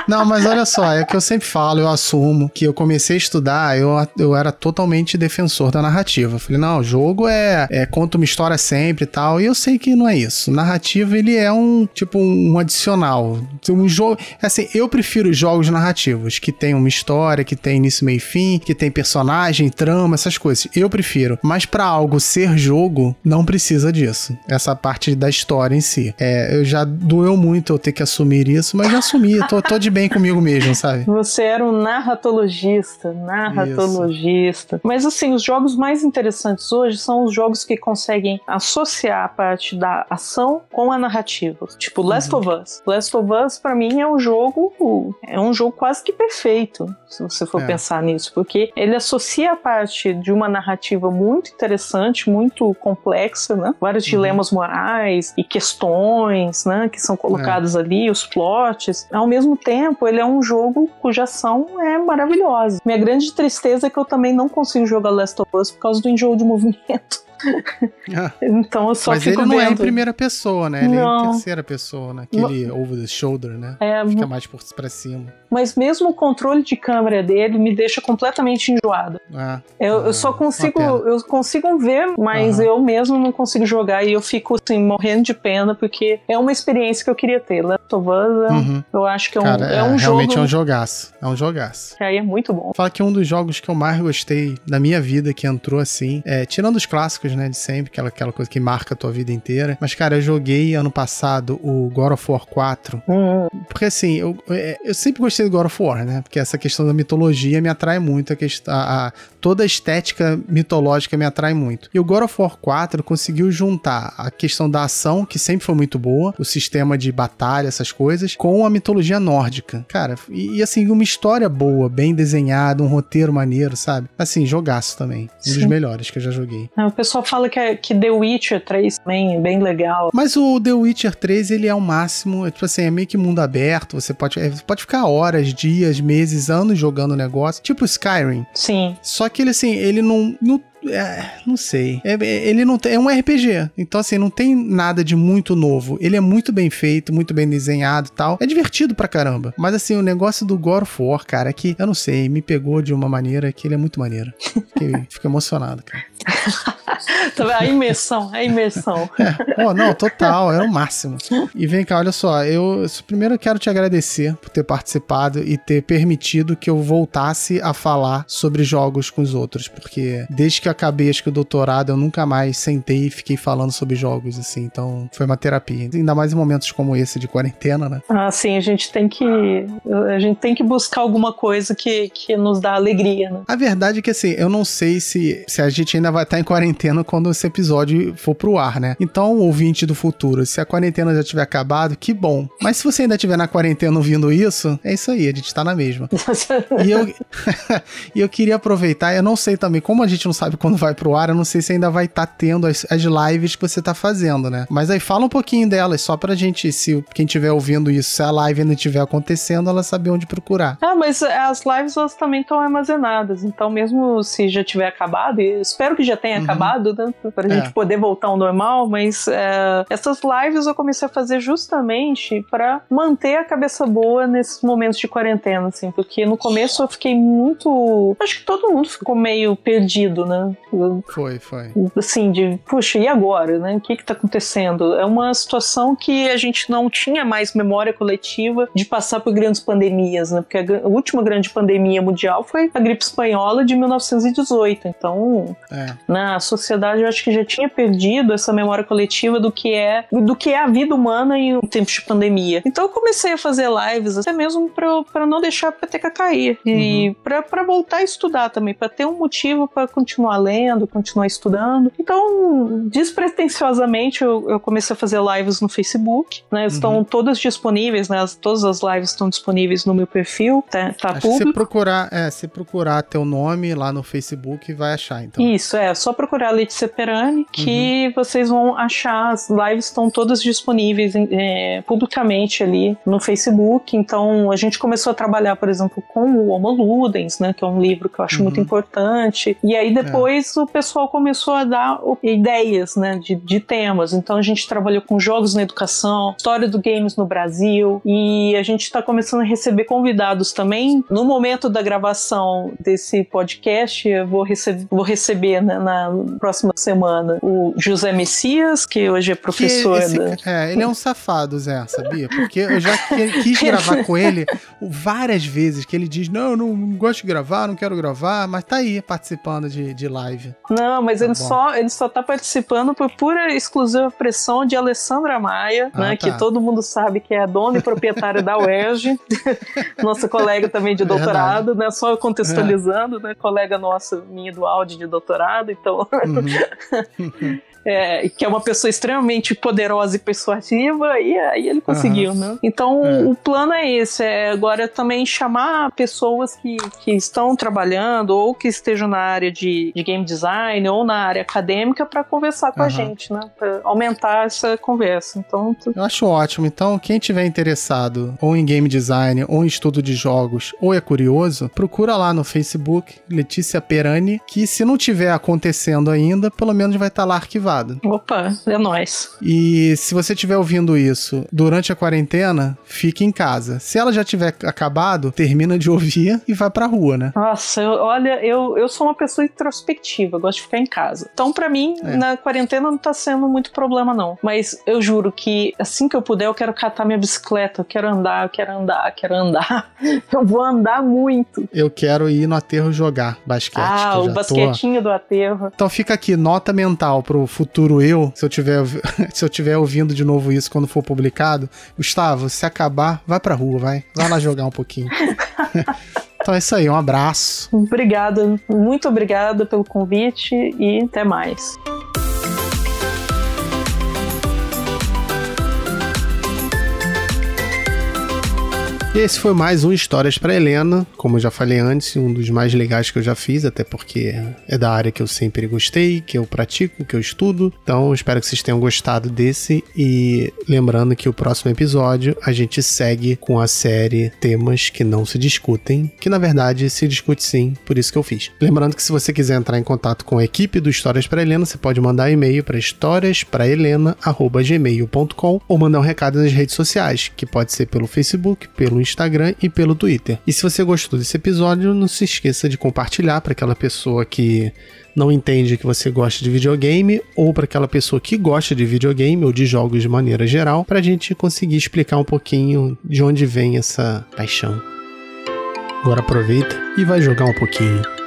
[SPEAKER 1] Não, mas olha só, é que eu sempre falo, eu assumo que eu comecei a estudar, eu, eu era totalmente defensor da narrativa. Falei, não, jogo é, é conta uma história sempre e tal, e eu sei que não é isso. Narrativa, ele é um, tipo, um adicional. Um jogo, assim, eu prefiro jogos narrativos, que tem uma história, que tem início, meio e fim, que tem personagem, trama, essas coisas. Eu prefiro. Mas para algo ser jogo, não precisa disso. Essa parte da história em si. É, eu já doeu muito eu ter que assumir isso, mas já assumi. tô, tô de bem comigo mesmo, sabe?
[SPEAKER 3] Você era um narratologista, narratologista. Isso. Mas assim, os jogos mais interessantes hoje são os jogos que conseguem associar a parte da ação com a narrativa. Tipo Last uhum. of Us. Last of Us para mim é um jogo é um jogo quase que perfeito, se você for é. pensar nisso, porque ele associa a parte de uma narrativa muito interessante, muito complexa, né? Vários uhum. dilemas morais e questões, né, que são colocadas é. ali, os plots. Ao mesmo tempo, ele é um jogo cuja ação é maravilhosa. Minha grande tristeza é que eu também não consigo jogar Last of Us por causa do enjoo de movimento.
[SPEAKER 1] Ah. então eu só Mas fico ele não vendo. é em primeira pessoa, né? Ele não. é em terceira pessoa, né? Aquele over the shoulder, né? É, Fica mais por, pra cima.
[SPEAKER 3] Mas mesmo o controle de câmera dele me deixa completamente enjoado. Ah, eu, ah, eu, só consigo, eu consigo ver, mas eu mesmo não consigo jogar e eu fico assim, morrendo de pena, porque é uma experiência que eu queria ter. Last of Us, uhum. eu acho que é um, Cara, é, um
[SPEAKER 1] realmente
[SPEAKER 3] jogo.
[SPEAKER 1] Realmente é um jogaço. É um jogaço.
[SPEAKER 3] Aí é muito bom.
[SPEAKER 1] Fala que um dos jogos que eu mais gostei da minha vida que entrou assim, é, tirando os clássicos né, de sempre, aquela, aquela coisa que marca a tua vida inteira. Mas, cara, eu joguei ano passado o God of War 4. Uhum. Porque, assim, eu, é, eu sempre gostei do God of War, né? Porque essa questão da mitologia me atrai muito, a questão, a, a, toda a estética mitológica me atrai muito. E o God of War 4 conseguiu juntar a questão da ação, que sempre foi muito boa, o sistema de batalha, essas coisas, com a mitologia nórdica. Cara, e, e assim, uma história boa, bem desenhada, um roteiro maneiro, sabe? Assim, jogaço também. Um Sim. dos melhores que eu já joguei.
[SPEAKER 3] É, o pessoal pessoal fala que, é, que The Witcher 3 também é bem legal.
[SPEAKER 1] Mas o The Witcher 3, ele é o máximo, é, tipo assim, é meio que mundo aberto, você pode, é, pode ficar horas, dias, meses, anos jogando o negócio, tipo Skyrim.
[SPEAKER 3] Sim.
[SPEAKER 1] Só que ele, assim, ele não, não É, não sei. É, ele não tem, é um RPG. Então, assim, não tem nada de muito novo. Ele é muito bem feito, muito bem desenhado e tal. É divertido pra caramba. Mas, assim, o negócio do God of War, cara, é que, eu não sei, me pegou de uma maneira que ele é muito maneiro. Fico emocionado, cara.
[SPEAKER 3] a imersão, a imersão.
[SPEAKER 1] É. Oh, não, total, é o máximo. E vem cá, olha só, eu primeiro quero te agradecer por ter participado e ter permitido que eu voltasse a falar sobre jogos com os outros, porque desde que eu acabei acho que o doutorado eu nunca mais sentei e fiquei falando sobre jogos assim, então foi uma terapia. Ainda mais em momentos como esse de quarentena, né?
[SPEAKER 3] Ah, sim, a gente tem que a gente tem que buscar alguma coisa que, que nos dá alegria, né?
[SPEAKER 1] A verdade é que assim, eu não sei se, se a gente ainda vai estar em quarentena quando esse episódio for pro ar, né? Então, ouvinte do futuro, se a quarentena já tiver acabado, que bom. Mas se você ainda estiver na quarentena ouvindo isso, é isso aí, a gente tá na mesma. e, eu, e eu queria aproveitar, eu não sei também, como a gente não sabe quando vai pro ar, eu não sei se ainda vai estar tá tendo as, as lives que você tá fazendo, né? Mas aí fala um pouquinho delas, só pra gente, se quem estiver ouvindo isso, se a live ainda estiver acontecendo, ela saber onde procurar.
[SPEAKER 3] Ah, mas as lives elas também estão armazenadas, então mesmo se já tiver acabado, e espero que já tenha uhum. acabado, né? Pra é. gente poder voltar ao normal, mas é, essas lives eu comecei a fazer justamente para manter a cabeça boa nesses momentos de quarentena, assim, porque no começo eu fiquei muito. Acho que todo mundo ficou meio perdido, né?
[SPEAKER 1] Foi, foi.
[SPEAKER 3] Assim, de, puxa, e agora, né? O que que tá acontecendo? É uma situação que a gente não tinha mais memória coletiva de passar por grandes pandemias, né? Porque a, a última grande pandemia mundial foi a gripe espanhola de 1918. Então, é. na sociedade eu acho que já tinha perdido essa memória coletiva do que é do que é a vida humana em tempos de pandemia. Então eu comecei a fazer lives até mesmo para não deixar a peteca cair e uhum. para voltar a estudar também, para ter um motivo para continuar lendo, continuar estudando. Então, despretensiosamente eu, eu, comecei a fazer lives no Facebook, né? Estão uhum. todas disponíveis, né? Todas as lives estão disponíveis no meu perfil, tá, tá
[SPEAKER 1] Acho público. se procurar, é, se procurar teu nome lá no Facebook, vai achar, então.
[SPEAKER 3] Isso, é, só procurar Letícia Perani que uhum. vocês vão achar, as lives estão todas disponíveis é, publicamente ali no Facebook. Então a gente começou a trabalhar, por exemplo, com o Homo Ludens, né, que é um livro que eu acho uhum. muito importante. E aí depois é. o pessoal começou a dar ideias, né, de, de temas. Então a gente trabalhou com jogos na educação, história do games no Brasil e a gente está começando a receber convidados também. No momento da gravação desse podcast, eu vou, rece vou receber né, na próxima semana o José Messias, que hoje é professor. Esse,
[SPEAKER 1] da... É, ele é um safado, Zé, sabia? Porque eu já quis gravar com ele várias vezes, que ele diz: não, não, não gosto de gravar, não quero gravar, mas tá aí participando de, de live.
[SPEAKER 3] Não, mas tá ele, só, ele só tá participando por pura exclusiva pressão de Alessandra Maia, ah, né? Tá. Que todo mundo sabe que é a dona e proprietária da UERJ, nossa colega também de doutorado, Verdade. né? Só contextualizando, é. né? Colega nossa, minha do áudio de doutorado, então. Uhum. é, que é uma pessoa extremamente poderosa e persuasiva, e aí ele conseguiu, uhum. né? Então é. o plano é esse, é agora também chamar pessoas que, que estão trabalhando ou que estejam na área de, de game design ou na área acadêmica para conversar com uhum. a gente, né? Pra aumentar essa conversa. Então, tu...
[SPEAKER 1] Eu acho ótimo. Então, quem tiver interessado ou em game design ou em estudo de jogos ou é curioso, procura lá no Facebook Letícia Perani, que se não tiver acontecendo ainda, pelo menos vai estar tá lá arquivado.
[SPEAKER 3] Opa, é nóis.
[SPEAKER 1] E se você estiver ouvindo isso durante a quarentena, fique em casa. Se ela já tiver acabado, termina de ouvir e vai pra rua, né?
[SPEAKER 3] Nossa, eu, olha, eu, eu sou uma pessoa introspectiva, gosto de ficar em casa. Então, para mim, é. na quarentena não tá sendo muito problema, não. Mas eu juro que assim que eu puder, eu quero catar minha bicicleta, eu quero andar, eu quero andar, eu quero andar. eu vou andar muito.
[SPEAKER 1] Eu quero ir no aterro jogar basquete.
[SPEAKER 3] Ah, o basquetinho tô... do aterro.
[SPEAKER 1] Então fica aqui, nota mental pro futuro eu, se eu tiver se eu tiver ouvindo de novo isso quando for publicado, Gustavo, se acabar, vai pra rua, vai. Vai lá jogar um pouquinho. então é isso aí, um abraço.
[SPEAKER 3] Obrigada, muito obrigada pelo convite e até mais.
[SPEAKER 1] Esse foi mais um Histórias para Helena, como eu já falei antes, um dos mais legais que eu já fiz, até porque é da área que eu sempre gostei, que eu pratico, que eu estudo. Então, espero que vocês tenham gostado desse e lembrando que o próximo episódio a gente segue com a série Temas que não se discutem, que na verdade se discute sim, por isso que eu fiz. Lembrando que se você quiser entrar em contato com a equipe do Histórias para Helena, você pode mandar e-mail para historiasprahelena@gmail.com ou mandar um recado nas redes sociais, que pode ser pelo Facebook, pelo Instagram e pelo Twitter. E se você gostou desse episódio, não se esqueça de compartilhar para aquela pessoa que não entende que você gosta de videogame ou para aquela pessoa que gosta de videogame ou de jogos de maneira geral, para a gente conseguir explicar um pouquinho de onde vem essa paixão. Agora aproveita e vai jogar um pouquinho.